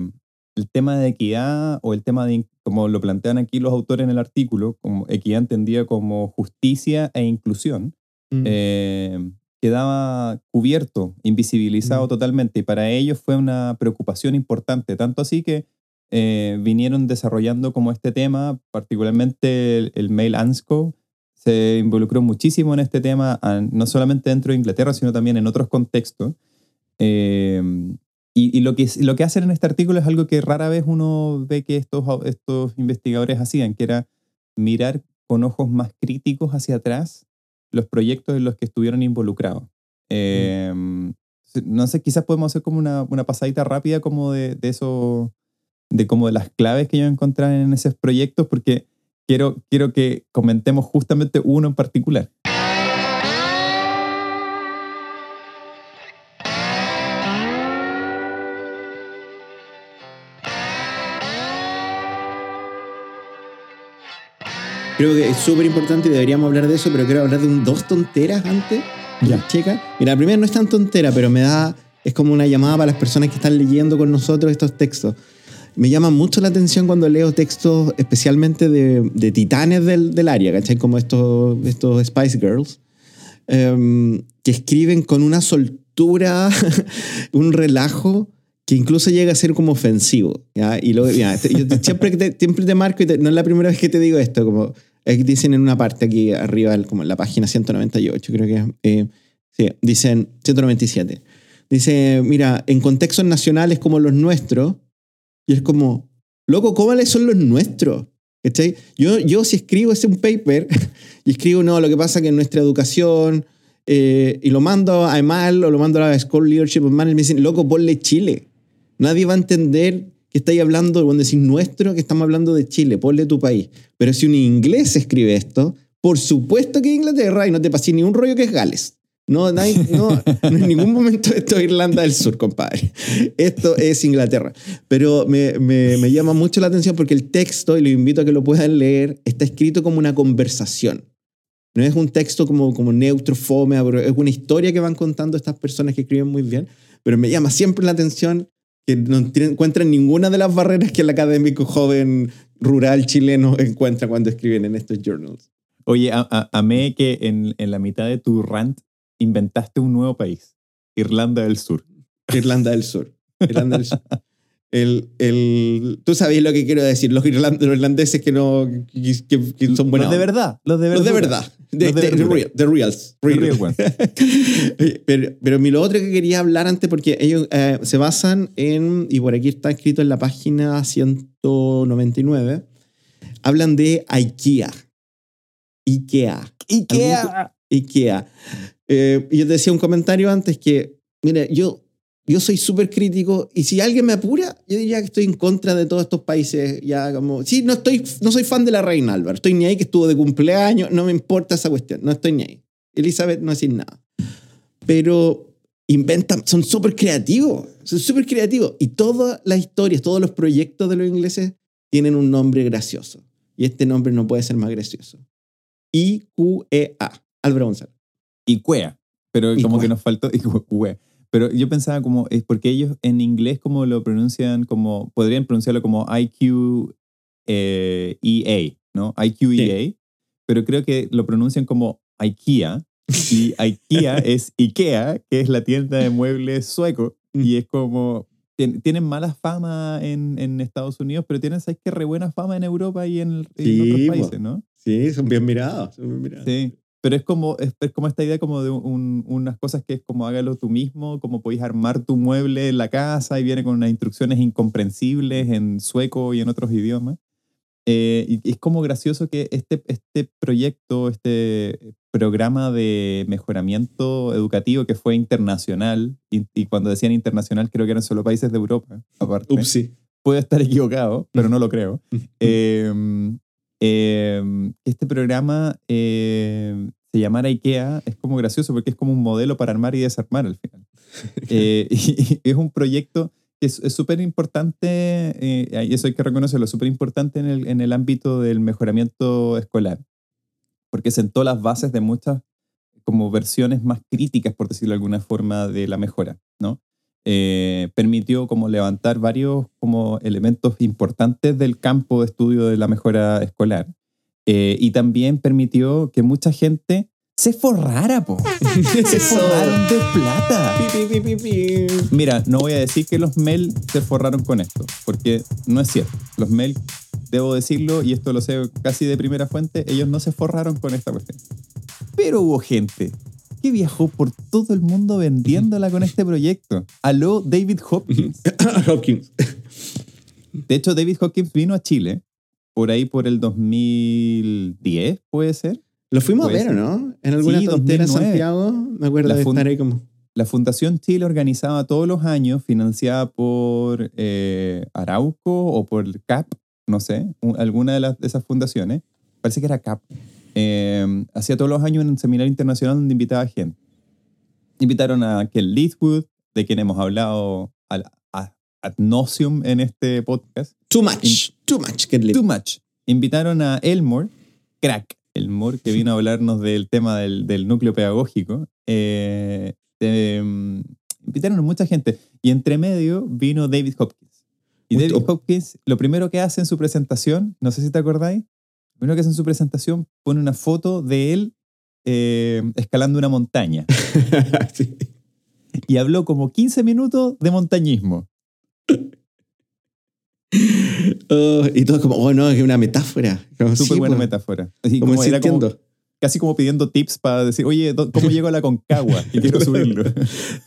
[SPEAKER 2] el tema de equidad o el tema de, como lo plantean aquí los autores en el artículo, como equidad entendida como justicia e inclusión,
[SPEAKER 3] Mm.
[SPEAKER 2] eh, quedaba cubierto, invisibilizado
[SPEAKER 3] Mm.
[SPEAKER 2] totalmente. Y para ellos fue una preocupación importante, tanto así que eh, vinieron desarrollando como este tema, particularmente el, el Mail ANSCO, se involucró muchísimo en este tema, a- no solamente dentro de Inglaterra, sino también en otros contextos. Eh, y y lo, que, lo que hacen en este artículo es algo que rara vez uno ve que estos, estos investigadores hacían, que era mirar con ojos más críticos hacia atrás los proyectos en los que estuvieron involucrados. Eh, No sé, quizás podemos hacer como una, una pasadita rápida como de, de eso, de como de las claves que ellos encontraron en esos proyectos, porque quiero, quiero que comentemos justamente uno en particular.
[SPEAKER 3] Creo que es súper importante y deberíamos hablar de eso, pero quiero hablar de un, dos tonteras antes.
[SPEAKER 2] Ya.
[SPEAKER 3] Checa. Mira, la primera no es tan tontera, pero me da. Es como una llamada para las personas que están leyendo con nosotros estos textos. Me llama mucho la atención cuando leo textos, especialmente de, de titanes del, del área, ¿cachai? Como estos, estos Spice Girls, em, que escriben con una soltura, [LAUGHS] un relajo que incluso llega a ser como ofensivo. ¿ya? Y luego, este- yo siempre, te, siempre te marco, y te- no es la primera vez que te digo esto, como dicen en una parte aquí arriba, como en la página 198, creo que eh, sí, dicen 197. Dice, mira, en contextos nacionales como los nuestros, y es como, loco, ¿cómo son los nuestros? ¿Cachai? Yo, yo si escribo ese un paper [LAUGHS] y escribo, no, lo que pasa que en nuestra educación, eh, y lo mando a EMAL o lo mando a la School Leadership of Management, me dicen, loco, ponle Chile. Nadie va a entender que estáis hablando, cuando decís nuestro, que estamos hablando de Chile, ponle tu país. Pero si un inglés escribe esto, por supuesto que Inglaterra y no te pasé ni un rollo que es Gales. No, no, hay- no, en ningún momento esto es Irlanda del Sur, compadre. Esto es Inglaterra. Pero me, me, me llama mucho la atención porque el texto, y lo invito a que lo puedan leer, está escrito como una conversación. No es un texto como, como neutro, fome, es una historia que van contando estas personas que escriben muy bien. Pero me llama siempre la atención que no tienen- encuentran ninguna de las barreras que el académico joven rural chileno encuentra cuando escriben en estos journals.
[SPEAKER 2] Oye, a- a- amé que en, en la mitad de tu rant inventaste un nuevo país, Irlanda del Sur.
[SPEAKER 3] Irlanda del Sur. Irlanda del Sur. [LAUGHS] El, el, tú sabes lo que quiero decir, los, irland- los irlandeses que, no, que, que- que son buenos.
[SPEAKER 2] Los de verdad, los de verdad.
[SPEAKER 3] Los de verdad. De,
[SPEAKER 2] Los de
[SPEAKER 3] de- de
[SPEAKER 2] verdura.
[SPEAKER 3] real- reals.
[SPEAKER 2] The
[SPEAKER 3] real.
[SPEAKER 2] ones. [LAUGHS]
[SPEAKER 3] pero, pero lo otro que quería hablar antes, porque ellos eh, se basan en, y por aquí está escrito en la página 199, hablan de IKEA. IKEA.
[SPEAKER 2] Ikea.
[SPEAKER 3] IKEA. Eh, yo te decía un comentario antes que, mira, yo, yo soy súper crítico y si alguien me apura, yo diría que estoy en contra de todos estos países. Ya como, sí, no, estoy, no soy fan de la reina Álvaro, estoy ni ahí que estuvo de cumpleaños, no me importa esa cuestión, no estoy ni ahí. Elizabeth no decir nada. Pero inventan, son súper creativos, son súper creativos. Y todas las historias, todos los proyectos de los ingleses tienen un nombre gracioso. Y este nombre no puede ser más gracioso. I-Q-E-A. Álvaro González.
[SPEAKER 2] Iquea. Pero como
[SPEAKER 3] Iquea.
[SPEAKER 2] que nos faltó [LAUGHS] Iquea. Pero yo pensaba como, es porque ellos en inglés como lo pronuncian como, podrían pronunciarlo como IQ eh, EA, ¿no? IQEA, pero creo que lo pronuncian como IKEA y IKEA [LAUGHS] es IKEA, que es la tienda de muebles sueco y es como, tien- tienen mala fama en, en Estados Unidos, pero tienen, ¿sabes qué? Re buena fama en Europa y en, en
[SPEAKER 3] Sí,
[SPEAKER 2] otros
[SPEAKER 3] po.
[SPEAKER 2] países, ¿no?
[SPEAKER 3] Sí, son bien mirados. Son bien mirados.
[SPEAKER 2] Sí, pero es como, es, es como esta idea como de un- unas cosas que es como hágalo tú mismo, como podéis armar tu mueble en la casa y viene con unas instrucciones incomprensibles en sueco y en otros idiomas. Eh, y es como gracioso que este, este proyecto, este programa de mejoramiento educativo que fue internacional, y, y cuando decían internacional creo que eran solo países de Europa, aparte
[SPEAKER 3] Upsi.
[SPEAKER 2] puedo estar equivocado, pero no lo creo. Eh, eh, este programa eh, se llamara IKEA es como gracioso porque es como un modelo para armar y desarmar al final. [LAUGHS] Eh, y, [LAUGHS] y es un proyecto que es súper importante, eh, y eso hay que reconocerlo, súper importante en el, en el ámbito del mejoramiento escolar, porque sentó las bases de muchas como versiones más críticas, por decirlo de alguna forma, de la mejora, ¿no? Eh, permitió como levantar varios como elementos importantes del campo de estudio de la mejora escolar. Eh, y también permitió que mucha gente se forrara, po. [LAUGHS] se forraron de plata.
[SPEAKER 3] Pi, pi, pi, pi, pi.
[SPEAKER 2] Mira, no voy a decir que los Mel se forraron con esto, porque no es cierto. Los Mel, debo decirlo, y esto lo sé casi de primera fuente, ellos no se forraron con esta cuestión. Pero hubo gente que viajó por todo el mundo vendiéndola con este proyecto. Aló, David Hopkins. [COUGHS]
[SPEAKER 3] Hopkins.
[SPEAKER 2] De hecho, David Hopkins vino a Chile por ahí por el 2010, puede ser.
[SPEAKER 3] Lo fuimos a ver, ¿o
[SPEAKER 2] ser.
[SPEAKER 3] no? En alguna
[SPEAKER 2] Sí,
[SPEAKER 3] tontera en
[SPEAKER 2] 2009.
[SPEAKER 3] Santiago. Me acuerdo
[SPEAKER 2] La
[SPEAKER 3] de estar ahí como.
[SPEAKER 2] La Fundación Chile organizaba todos los años, financiada por eh, Arauco o por el CAP, no sé, un- alguna de, las, de esas fundaciones, parece que era CAP, eh, hacía todos los años un seminario internacional donde invitaba gente. Invitaron a Ken Leithwood, de quien hemos hablado al, a- ad nauseum en este podcast.
[SPEAKER 3] Too much. Too much. Get lit.
[SPEAKER 2] Too much. Invitaron a Elmore, crack Elmore, que vino a hablarnos del tema del, del núcleo pedagógico. Eh, eh, invitaron a mucha gente. Y entre medio vino David Hopkins. Y David. Hopkins, lo primero que hace en su presentación, no sé si te acordáis, primero que hace en su presentación, pone una foto de él eh, escalando una montaña. [LAUGHS]
[SPEAKER 3] Sí.
[SPEAKER 2] Y habló como 15 minutos de montañismo.
[SPEAKER 3] Oh, y todo como, oh no, es una metáfora.
[SPEAKER 2] Súper
[SPEAKER 3] sí,
[SPEAKER 2] buena
[SPEAKER 3] po.
[SPEAKER 2] metáfora. Así
[SPEAKER 3] Como
[SPEAKER 2] como era como-. Casi como pidiendo tips para decir, oye, ¿dó- ¿cómo [LAUGHS] llego a la Concagua? Y quiero subirlo.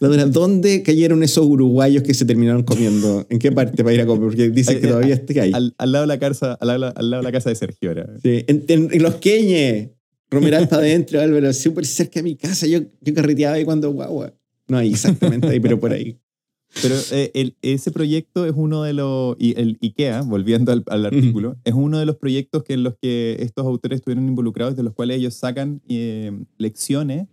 [SPEAKER 3] La ¿Dónde cayeron esos uruguayos que se terminaron comiendo? ¿En qué parte para ir a comer? Porque dicen que
[SPEAKER 2] Eh,
[SPEAKER 3] todavía está ahí.
[SPEAKER 2] Al, al lado de la casa, al, lado, al lado de la casa de Sergio era.
[SPEAKER 3] Sí, en, en- en Los Queñes. Romeral para adentro, Álvaro, súper cerca de mi casa. Yo, yo carreteaba ahí cuando guagua. No ahí exactamente ahí, pero por ahí.
[SPEAKER 2] Pero eh, el- ese proyecto es uno de los, y el IKEA, volviendo al, al artículo, es uno de los proyectos que en los que estos autores estuvieron involucrados, de los cuales ellos sacan eh, lecciones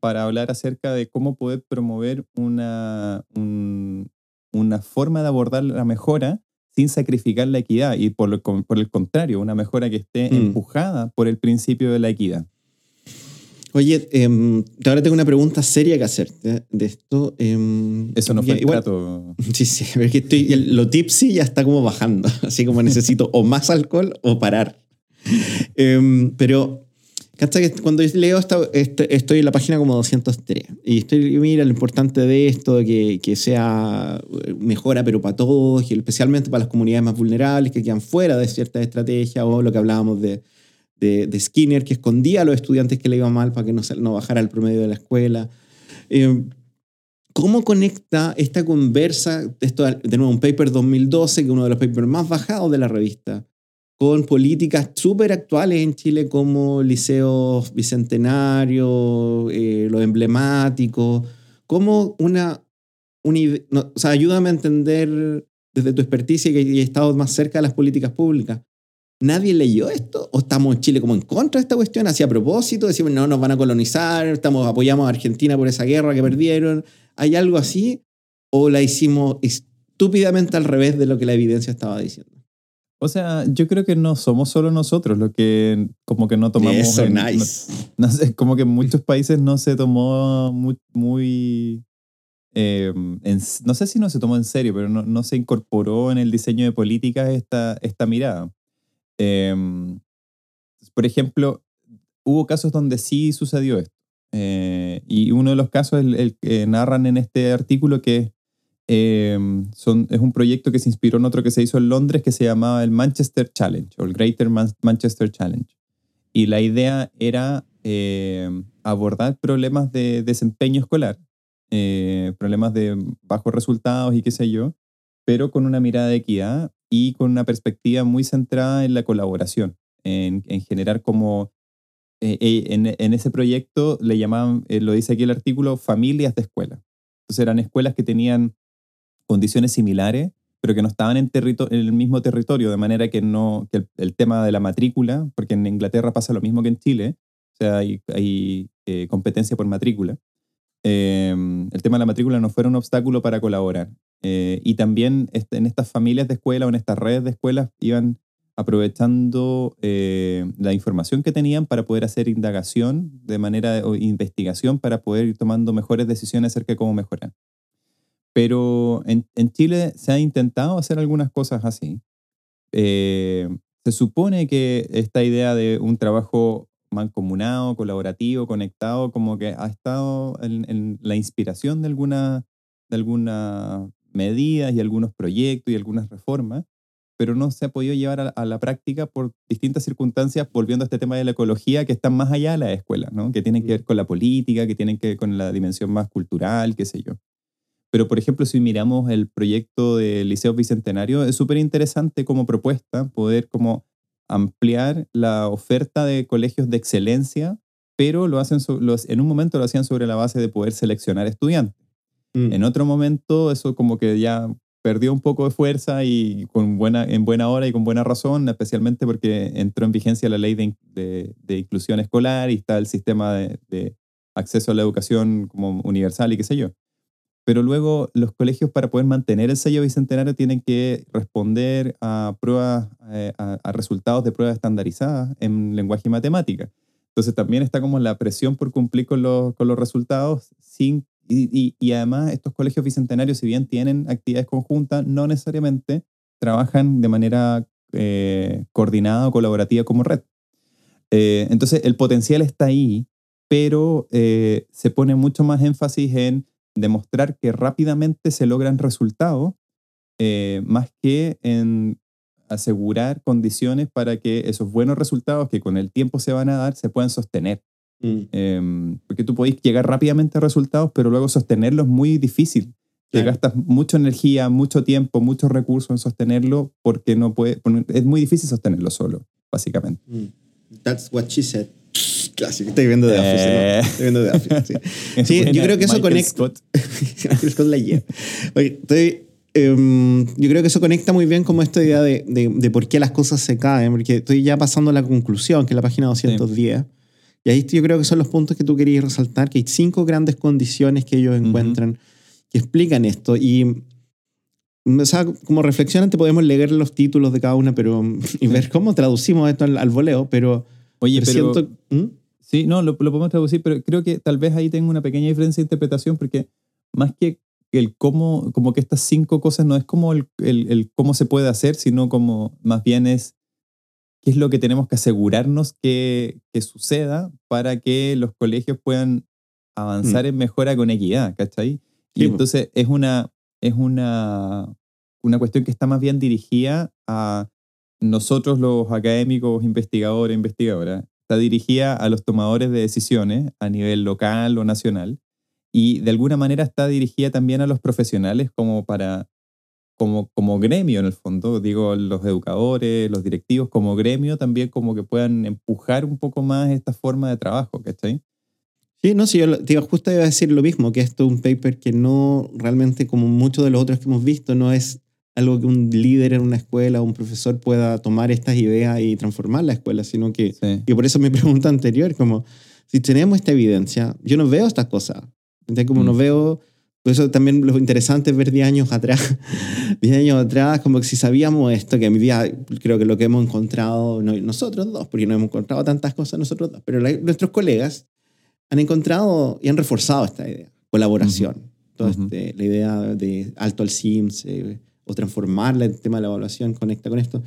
[SPEAKER 2] para hablar acerca de cómo poder promover una, un- una forma de abordar la mejora sin sacrificar la equidad y por, lo con- por el contrario, una mejora que esté
[SPEAKER 3] Mm.
[SPEAKER 2] empujada por el principio de la equidad.
[SPEAKER 3] Oye, em, ahora tengo una pregunta seria que hacerte de esto. em,
[SPEAKER 2] Eso no fue el
[SPEAKER 3] igual-
[SPEAKER 2] trato. [LAUGHS]
[SPEAKER 3] Sí, sí, pero es que estoy, el- lo tipsy ya está como bajando, [LAUGHS] así como necesito o más alcohol o parar. Em, pero, ¿cachai? que Cuando yo leo esta, este- estoy en la página como 203 y estoy, mira, lo importante de esto, que, que sea eh, mejora, pero para todos, y especialmente para las comunidades más vulnerables que quedan fuera de ciertas estrategias, o lo que hablábamos de, de, Skinner, que escondía a los estudiantes que le iba mal para que no, no bajara el promedio de la escuela. Em, ¿Cómo conecta esta conversa, esto de nuevo un paper 2012, que es uno de los papers más bajados de la revista, con políticas súper actuales en Chile como liceos bicentenarios, eh, los emblemáticos? ¿Cómo una... una no, o sea, ayúdame a entender desde tu experticia que he estado más cerca de las políticas públicas. ¿Nadie leyó esto? ¿O estamos en Chile como en contra de esta cuestión? ¿Así a propósito? Decimos, no, nos van a colonizar, estamos, apoyamos a Argentina por esa guerra que perdieron. ¿Hay algo así? ¿O la hicimos estúpidamente al revés de lo que la evidencia estaba diciendo?
[SPEAKER 2] O sea, yo creo que no somos solo nosotros los que como que no tomamos...
[SPEAKER 3] Eso,
[SPEAKER 2] en-
[SPEAKER 3] nice.
[SPEAKER 2] no, [LAUGHS] no sé, como que en muchos países no se tomó muy... muy, eh, en- no sé si no se tomó en serio, pero no, no se incorporó en el diseño de políticas esta, esta mirada. Eh, por ejemplo, hubo casos donde sí sucedió esto. Eh, y uno de los casos, el, el que narran en este artículo, que son, es un proyecto que se inspiró en otro que se hizo en Londres que se llamaba el Manchester Challenge o el Greater Man- Manchester Challenge. Y la idea era eh, abordar problemas de desempeño escolar, eh, problemas de bajos resultados y qué sé yo, pero con una mirada de equidad y con una perspectiva muy centrada en la colaboración, en, en generar como... eh, eh, en, ese proyecto le llamaban, eh, lo dice aquí el artículo, familias de escuela. Entonces eran escuelas que tenían condiciones similares, pero que no estaban en, en el mismo territorio, de manera que, no, que el, tema de la matrícula, porque en Inglaterra pasa lo mismo que en Chile, o sea, hay, competencia por matrícula, eh, el tema de la matrícula no fuera un obstáculo para colaborar. Eh, y también este, en estas familias de escuela o en estas redes de escuelas iban aprovechando eh, la información que tenían para poder hacer indagación de manera o investigación para poder ir tomando mejores decisiones acerca de cómo mejorar. Pero en, en Chile se ha intentado hacer algunas cosas así. Eh, se supone que esta idea de un trabajo mancomunado, colaborativo, conectado, como que ha estado en, en la inspiración de alguna de algunas medidas y algunos proyectos y algunas reformas, pero no se ha podido llevar a, a la práctica por distintas circunstancias, volviendo a este tema de la ecología, que están más allá de la escuela, ¿no? que tienen que ver con la política, que tienen que ver con la dimensión más cultural, qué sé yo. Pero, por ejemplo, si miramos el proyecto del Liceo Bicentenario, es súper interesante como propuesta poder como ampliar la oferta de colegios de excelencia, pero lo hacen so- los- en un momento lo hacían sobre la base de poder seleccionar estudiantes.
[SPEAKER 3] Mm.
[SPEAKER 2] En otro momento eso como que ya perdió un poco de fuerza y con buena, en buena hora y con buena razón, especialmente porque entró en vigencia la ley de, in- de- de inclusión escolar y está el sistema de, de acceso a la educación como universal y qué sé yo. Pero luego los colegios para poder mantener el sello bicentenario tienen que responder a pruebas, eh, a, resultados de pruebas estandarizadas en lenguaje y matemática. Entonces también está como la presión por cumplir con los, con los resultados sin, y, y- además estos colegios bicentenarios, si bien tienen actividades conjuntas, no necesariamente trabajan de manera eh, coordinada o colaborativa como red. Eh, entonces el potencial está ahí, pero se pone mucho más énfasis en demostrar que rápidamente se logran resultados, eh, más que en asegurar condiciones para que esos buenos resultados que con el tiempo se van a dar se puedan sostener.
[SPEAKER 3] Mm.
[SPEAKER 2] Eh, porque tú podés llegar rápidamente a resultados, pero luego sostenerlo es muy difícil. Te
[SPEAKER 3] Claro.
[SPEAKER 2] gastas mucha energía, mucho tiempo, muchos recursos en sostenerlo porque no puede, es muy difícil sostenerlo solo, básicamente.
[SPEAKER 3] Mm. That's what she said. Clásico. Estoy viendo de Office.
[SPEAKER 2] Eh.
[SPEAKER 3] ¿no? Estoy viendo de Office. [LAUGHS] Sí, Sí, yo creo que eso
[SPEAKER 2] Michael
[SPEAKER 3] conecta.
[SPEAKER 2] Scott. [LAUGHS]
[SPEAKER 3] Michael Scott la lleva. Oye, estoy, em, yo creo que eso conecta muy bien como esta idea de, de, de por qué las cosas se caen, porque estoy ya pasando a la conclusión, que es la página 210. Y ahí yo creo que son los puntos que tú querías resaltar, que hay cinco grandes condiciones que ellos encuentran que explican esto. Y o sea, como reflexionante podemos leer los títulos de cada una pero, [LAUGHS] y ver cómo traducimos esto al, al voleo, pero,
[SPEAKER 2] Oye,
[SPEAKER 3] pero
[SPEAKER 2] pero
[SPEAKER 3] siento... ¿Mm?
[SPEAKER 2] Sí, no, lo, lo podemos traducir, pero creo que tal vez ahí tengo una pequeña diferencia de interpretación porque más que el cómo, como que estas cinco cosas no es como el, el- el cómo se puede hacer, sino como más bien es qué es lo que tenemos que asegurarnos que, que suceda para que los colegios puedan avanzar en mejora con equidad, ¿cachai? Y
[SPEAKER 3] Sí, po.
[SPEAKER 2] entonces es una, es una, una cuestión que está más bien dirigida a nosotros los académicos, investigadores, investigadoras. Está dirigida a los tomadores de decisiones a nivel local o nacional y de alguna manera está dirigida también a los profesionales como para como, como gremio en el fondo, digo, los educadores, los directivos como gremio también como que puedan empujar un poco más esta forma de trabajo, ¿cachai?
[SPEAKER 3] Sí, no, sí, yo iba, justo iba a decir lo mismo, que esto es un paper que no realmente, como muchos de los otros que hemos visto, no es algo que un líder en una escuela o un profesor pueda tomar estas ideas y transformar la escuela, sino que,
[SPEAKER 2] Sí.
[SPEAKER 3] y por eso mi [LAUGHS] pregunta anterior, como, si tenemos esta evidencia, yo no veo estas cosas, como
[SPEAKER 2] Mm.
[SPEAKER 3] no veo, por eso también lo interesante es ver 10 años atrás, [LAUGHS] 10 años atrás, como que si sabíamos esto, que a mi vida creo que lo que hemos encontrado, no, nosotros dos, porque no hemos encontrado tantas cosas nosotros dos, pero la- nuestros colegas han encontrado y han reforzado esta idea, colaboración. Toda
[SPEAKER 2] Ujú.
[SPEAKER 3] este- la idea de alto al SIMS eh, o transformarla el tema de la evaluación conecta con esto.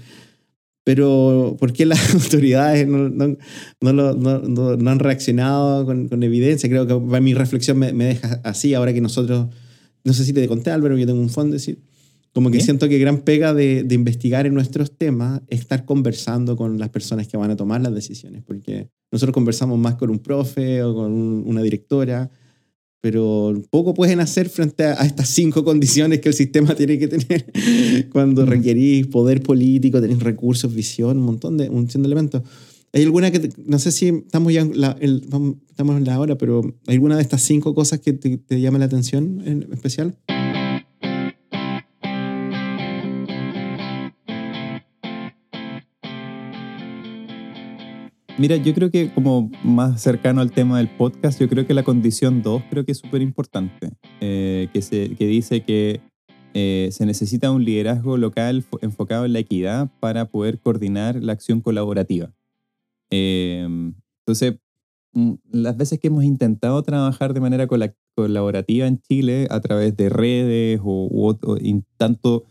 [SPEAKER 3] Pero ¿por qué las [LAUGHS] autoridades no, no, no, lo- no- han reaccionado con, con evidencia? Creo que mi reflexión me, me deja así, ahora que nosotros, no sé si te conté Álvaro, yo tengo un fondo, decir, como que
[SPEAKER 2] ¿Sí?
[SPEAKER 3] siento que gran pega de, de investigar en nuestros temas es estar conversando con las personas que van a tomar las decisiones, porque nosotros conversamos más con un profe o con un- una directora, pero poco pueden hacer frente a, a estas cinco condiciones que el sistema [LAUGHS] tiene que tener cuando
[SPEAKER 2] Mm.
[SPEAKER 3] requerís poder político, tenés recursos, visión, un montón de, un montón de elementos. ¿Hay alguna que, te- no sé si estamos ya en la, el- estamos en la hora, pero ¿hay alguna de estas cinco cosas que te, te llama la atención en especial?
[SPEAKER 2] Mira, yo creo que como más cercano al tema del podcast, yo creo que la condición 2 creo que es súper importante, eh, que, se, que dice que eh, se necesita un liderazgo local fo- enfocado en la equidad para poder coordinar la acción colaborativa. Eh, entonces, mm, las veces que hemos intentado trabajar de manera cola- colaborativa en Chile a través de redes o, tanto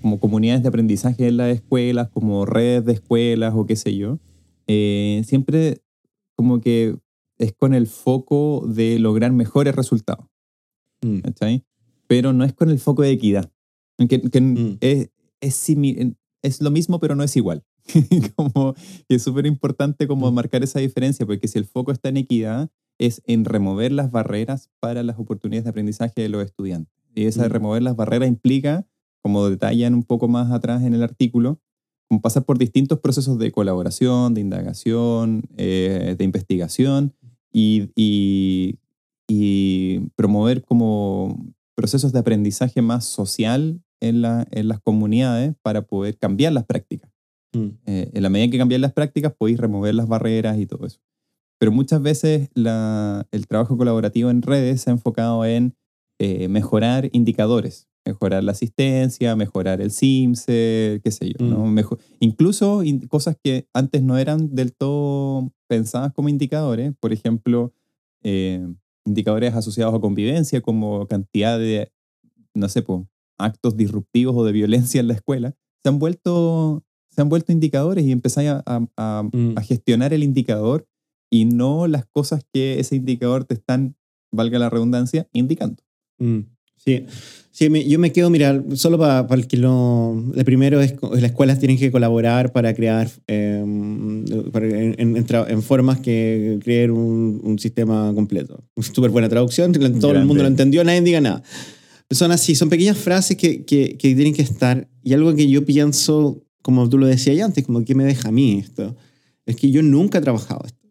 [SPEAKER 2] como comunidades de aprendizaje en las escuelas, como redes de escuelas o qué sé yo, eh, siempre como que es con el foco de lograr mejores resultados,
[SPEAKER 3] Mm.
[SPEAKER 2] ¿cachai? Pero no es con el foco de equidad. Que, que
[SPEAKER 3] Mm.
[SPEAKER 2] es, es, lo mismo, pero no es igual. [LAUGHS] como que es súper importante como
[SPEAKER 3] Mm.
[SPEAKER 2] marcar esa diferencia, porque si el foco está en equidad, es en remover las barreras para las oportunidades de aprendizaje de los estudiantes. Y esa de
[SPEAKER 3] Mm.
[SPEAKER 2] remover las barreras implica, como detallan un poco más atrás en el artículo, pasar por distintos procesos de colaboración, de indagación, eh, de investigación y, y- y promover como procesos de aprendizaje más social en, la- en las comunidades para poder cambiar las prácticas.
[SPEAKER 3] Mm.
[SPEAKER 2] Eh, en la medida en que cambian las prácticas, podéis remover las barreras y todo eso. Pero muchas veces la- el trabajo colaborativo en redes se ha enfocado en eh, mejorar indicadores, mejorar la asistencia, mejorar el SIMSE, qué sé yo. ¿no? Mejo- incluso in- cosas que antes no eran del todo pensadas como indicadores, por ejemplo, eh, indicadores asociados a convivencia, como cantidad de, no sé, po, actos disruptivos o de violencia en la escuela, se han vuelto, se han vuelto indicadores y empezáis a, a- a-
[SPEAKER 3] Mm.
[SPEAKER 2] a gestionar el indicador y no las cosas que ese indicador te están, valga la redundancia, indicando.
[SPEAKER 3] Mm, Sí, sí yo me quedo, mira, solo para el que lo... El primero es las escuelas tienen que colaborar para crear, eh, para- en, en- en formas que creen un, un sistema completo. [LAUGHS] Súper buena traducción, todo el
[SPEAKER 2] Grande.
[SPEAKER 3] mundo lo entendió, nadie diga nada. Son así, son pequeñas frases que, que, que tienen que estar. Y algo que yo pienso, como tú lo decías antes, como que me deja a mí esto, es que yo nunca he trabajado esto.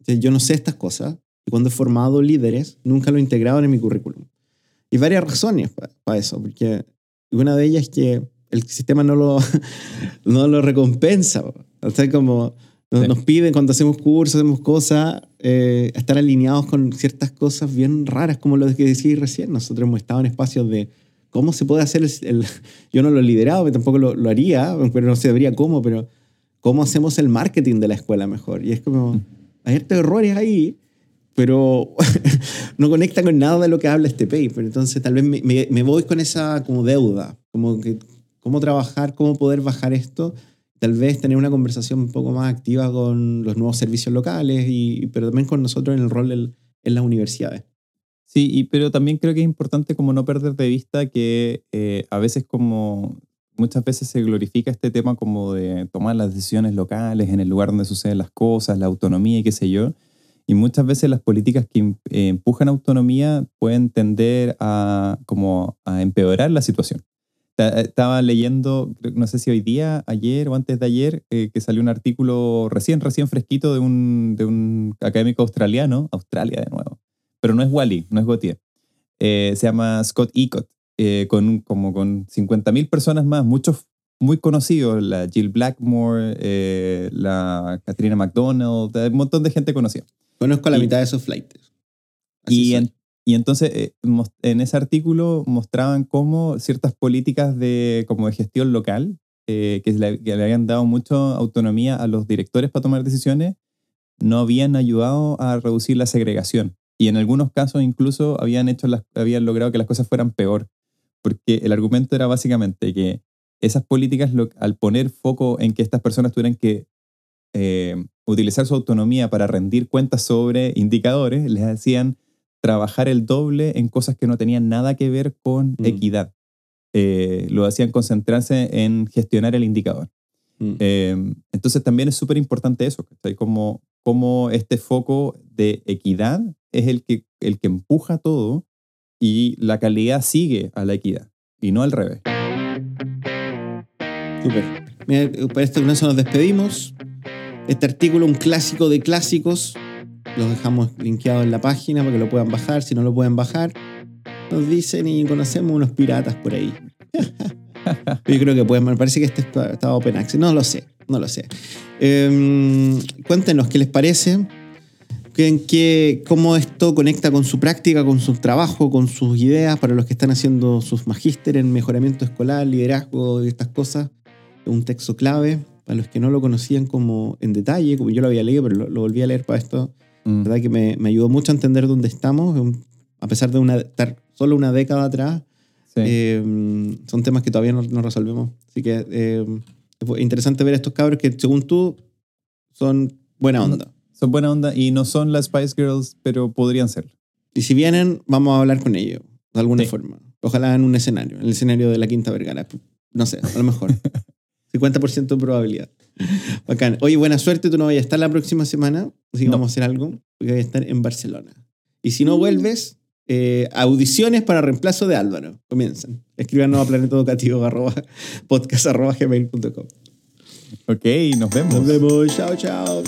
[SPEAKER 3] O sea, yo no sé estas cosas. Y cuando he formado líderes, nunca lo he integrado en mi currículum. Y varias razones para eso, porque una de ellas es que el sistema no lo, [LAUGHS] no lo recompensa. O sea, como nos,
[SPEAKER 2] Sí.
[SPEAKER 3] nos piden cuando hacemos cursos, hacemos cosas, eh, estar alineados con ciertas cosas bien raras, como lo que decís recién. Nosotros hemos estado en espacios de cómo se puede hacer el... el- [LAUGHS] yo no lo he liderado, tampoco lo, lo haría, pero no sabría cómo, pero cómo hacemos el marketing de la escuela mejor. Y es como... hay hartos errores ahí, pero [LAUGHS] no conecta con nada de lo que habla este paper. Entonces tal vez me, me, me voy con esa como deuda, como que cómo trabajar, cómo poder bajar esto tal vez tener una conversación un poco más activa con los nuevos servicios locales, y, pero también con nosotros en el rol en las universidades.
[SPEAKER 2] Sí, y, pero también creo que es importante como no perder de vista que eh, a veces como muchas veces se glorifica este tema como de tomar las decisiones locales en el lugar donde suceden las cosas, la autonomía y qué sé yo. Y muchas veces las políticas que eh, empujan autonomía pueden tender a, como a empeorar la situación. Estaba leyendo, no sé si hoy día, ayer o antes de ayer, eh, que salió un artículo recién, recién fresquito de un, de un académico australiano, Australia de nuevo, pero no es Wally, no es Gautier. Eh, se llama Scott Ecott, eh, con, como con 50.000 personas más, muchos muy conocidos, la Jill Blackmore, la Katrina McDonald, un montón de gente conocida.
[SPEAKER 3] Conozco la mitad de esos flights.
[SPEAKER 2] y, en, y entonces eh, en ese artículo mostraban cómo ciertas políticas de, como de gestión local, eh, que, le, habían dado mucha autonomía a los directores para tomar decisiones, no habían ayudado a reducir la segregación. Y en algunos casos incluso habían, hecho las, habían logrado que las cosas fueran peor. Porque el argumento era básicamente que esas políticas, al poner foco en que estas personas tuvieran que eh, utilizar su autonomía para rendir cuentas sobre indicadores, les hacían trabajar el doble en cosas que no tenían nada que ver con mm. equidad. Eh, lo hacían concentrarse en gestionar el indicador. Mm. Eh, entonces también es súper importante eso, como, como este foco de equidad es el que, el que empuja todo y la calidad sigue a la equidad y no al revés.
[SPEAKER 3] Súper. Mira, para este eso nos despedimos. Este artículo, un clásico de clásicos, los dejamos linkeados en la página para que lo puedan bajar. Si no lo pueden bajar, nos dicen y conocemos unos piratas por ahí. [LAUGHS] Yo creo que pueden, me parece que este está open access. No lo sé, no lo sé. Em, cuéntenos qué les parece. ¿Qué, ¿Cómo esto conecta con su práctica, con su trabajo, con sus ideas para los que están haciendo sus magíster en mejoramiento escolar, liderazgo y estas cosas? Un texto clave. Para los que no lo conocían como en detalle, como yo lo había leído, pero lo volví a leer para esto, Mm. ¿verdad? Que me, me, ayudó mucho a entender dónde estamos, a pesar de una, estar solo una década atrás. Eh, son temas que todavía no, no resolvemos. Así que eh, es interesante ver a estos cabros que, según tú, son buena onda.
[SPEAKER 2] Son buena onda y no son las Spice Girls, pero podrían ser.
[SPEAKER 3] Y si vienen, vamos a hablar con ellos, de alguna forma. Ojalá en un escenario, en el escenario de la Quinta Vergara. No sé, a lo mejor. [LAUGHS] 50% de probabilidad. [LAUGHS] Bacán. Oye, buena suerte. Tú no vayas a estar la próxima semana. Así que vamos a hacer algo. Porque voy a estar en Barcelona. Y si no mm. vuelves, eh, audiciones para reemplazo de Álvaro. Comienzan. Escríbanos a planetaeducativo.podcast.gmail.com
[SPEAKER 2] Ok, nos vemos.
[SPEAKER 3] Nos vemos. Chao, chao.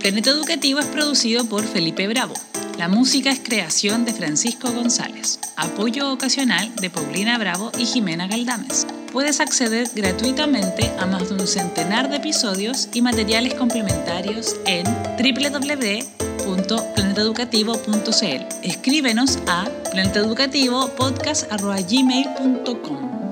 [SPEAKER 1] Planeta Educativo es producido por Felipe Bravo. La música es creación de Francisco González. Apoyo ocasional de Paulina Bravo y Jimena Galdames. Puedes acceder gratuitamente a más de un centenar de episodios y materiales complementarios en www.planeteducativo.cl. Escríbenos a planeteducativopodcast.gmail.com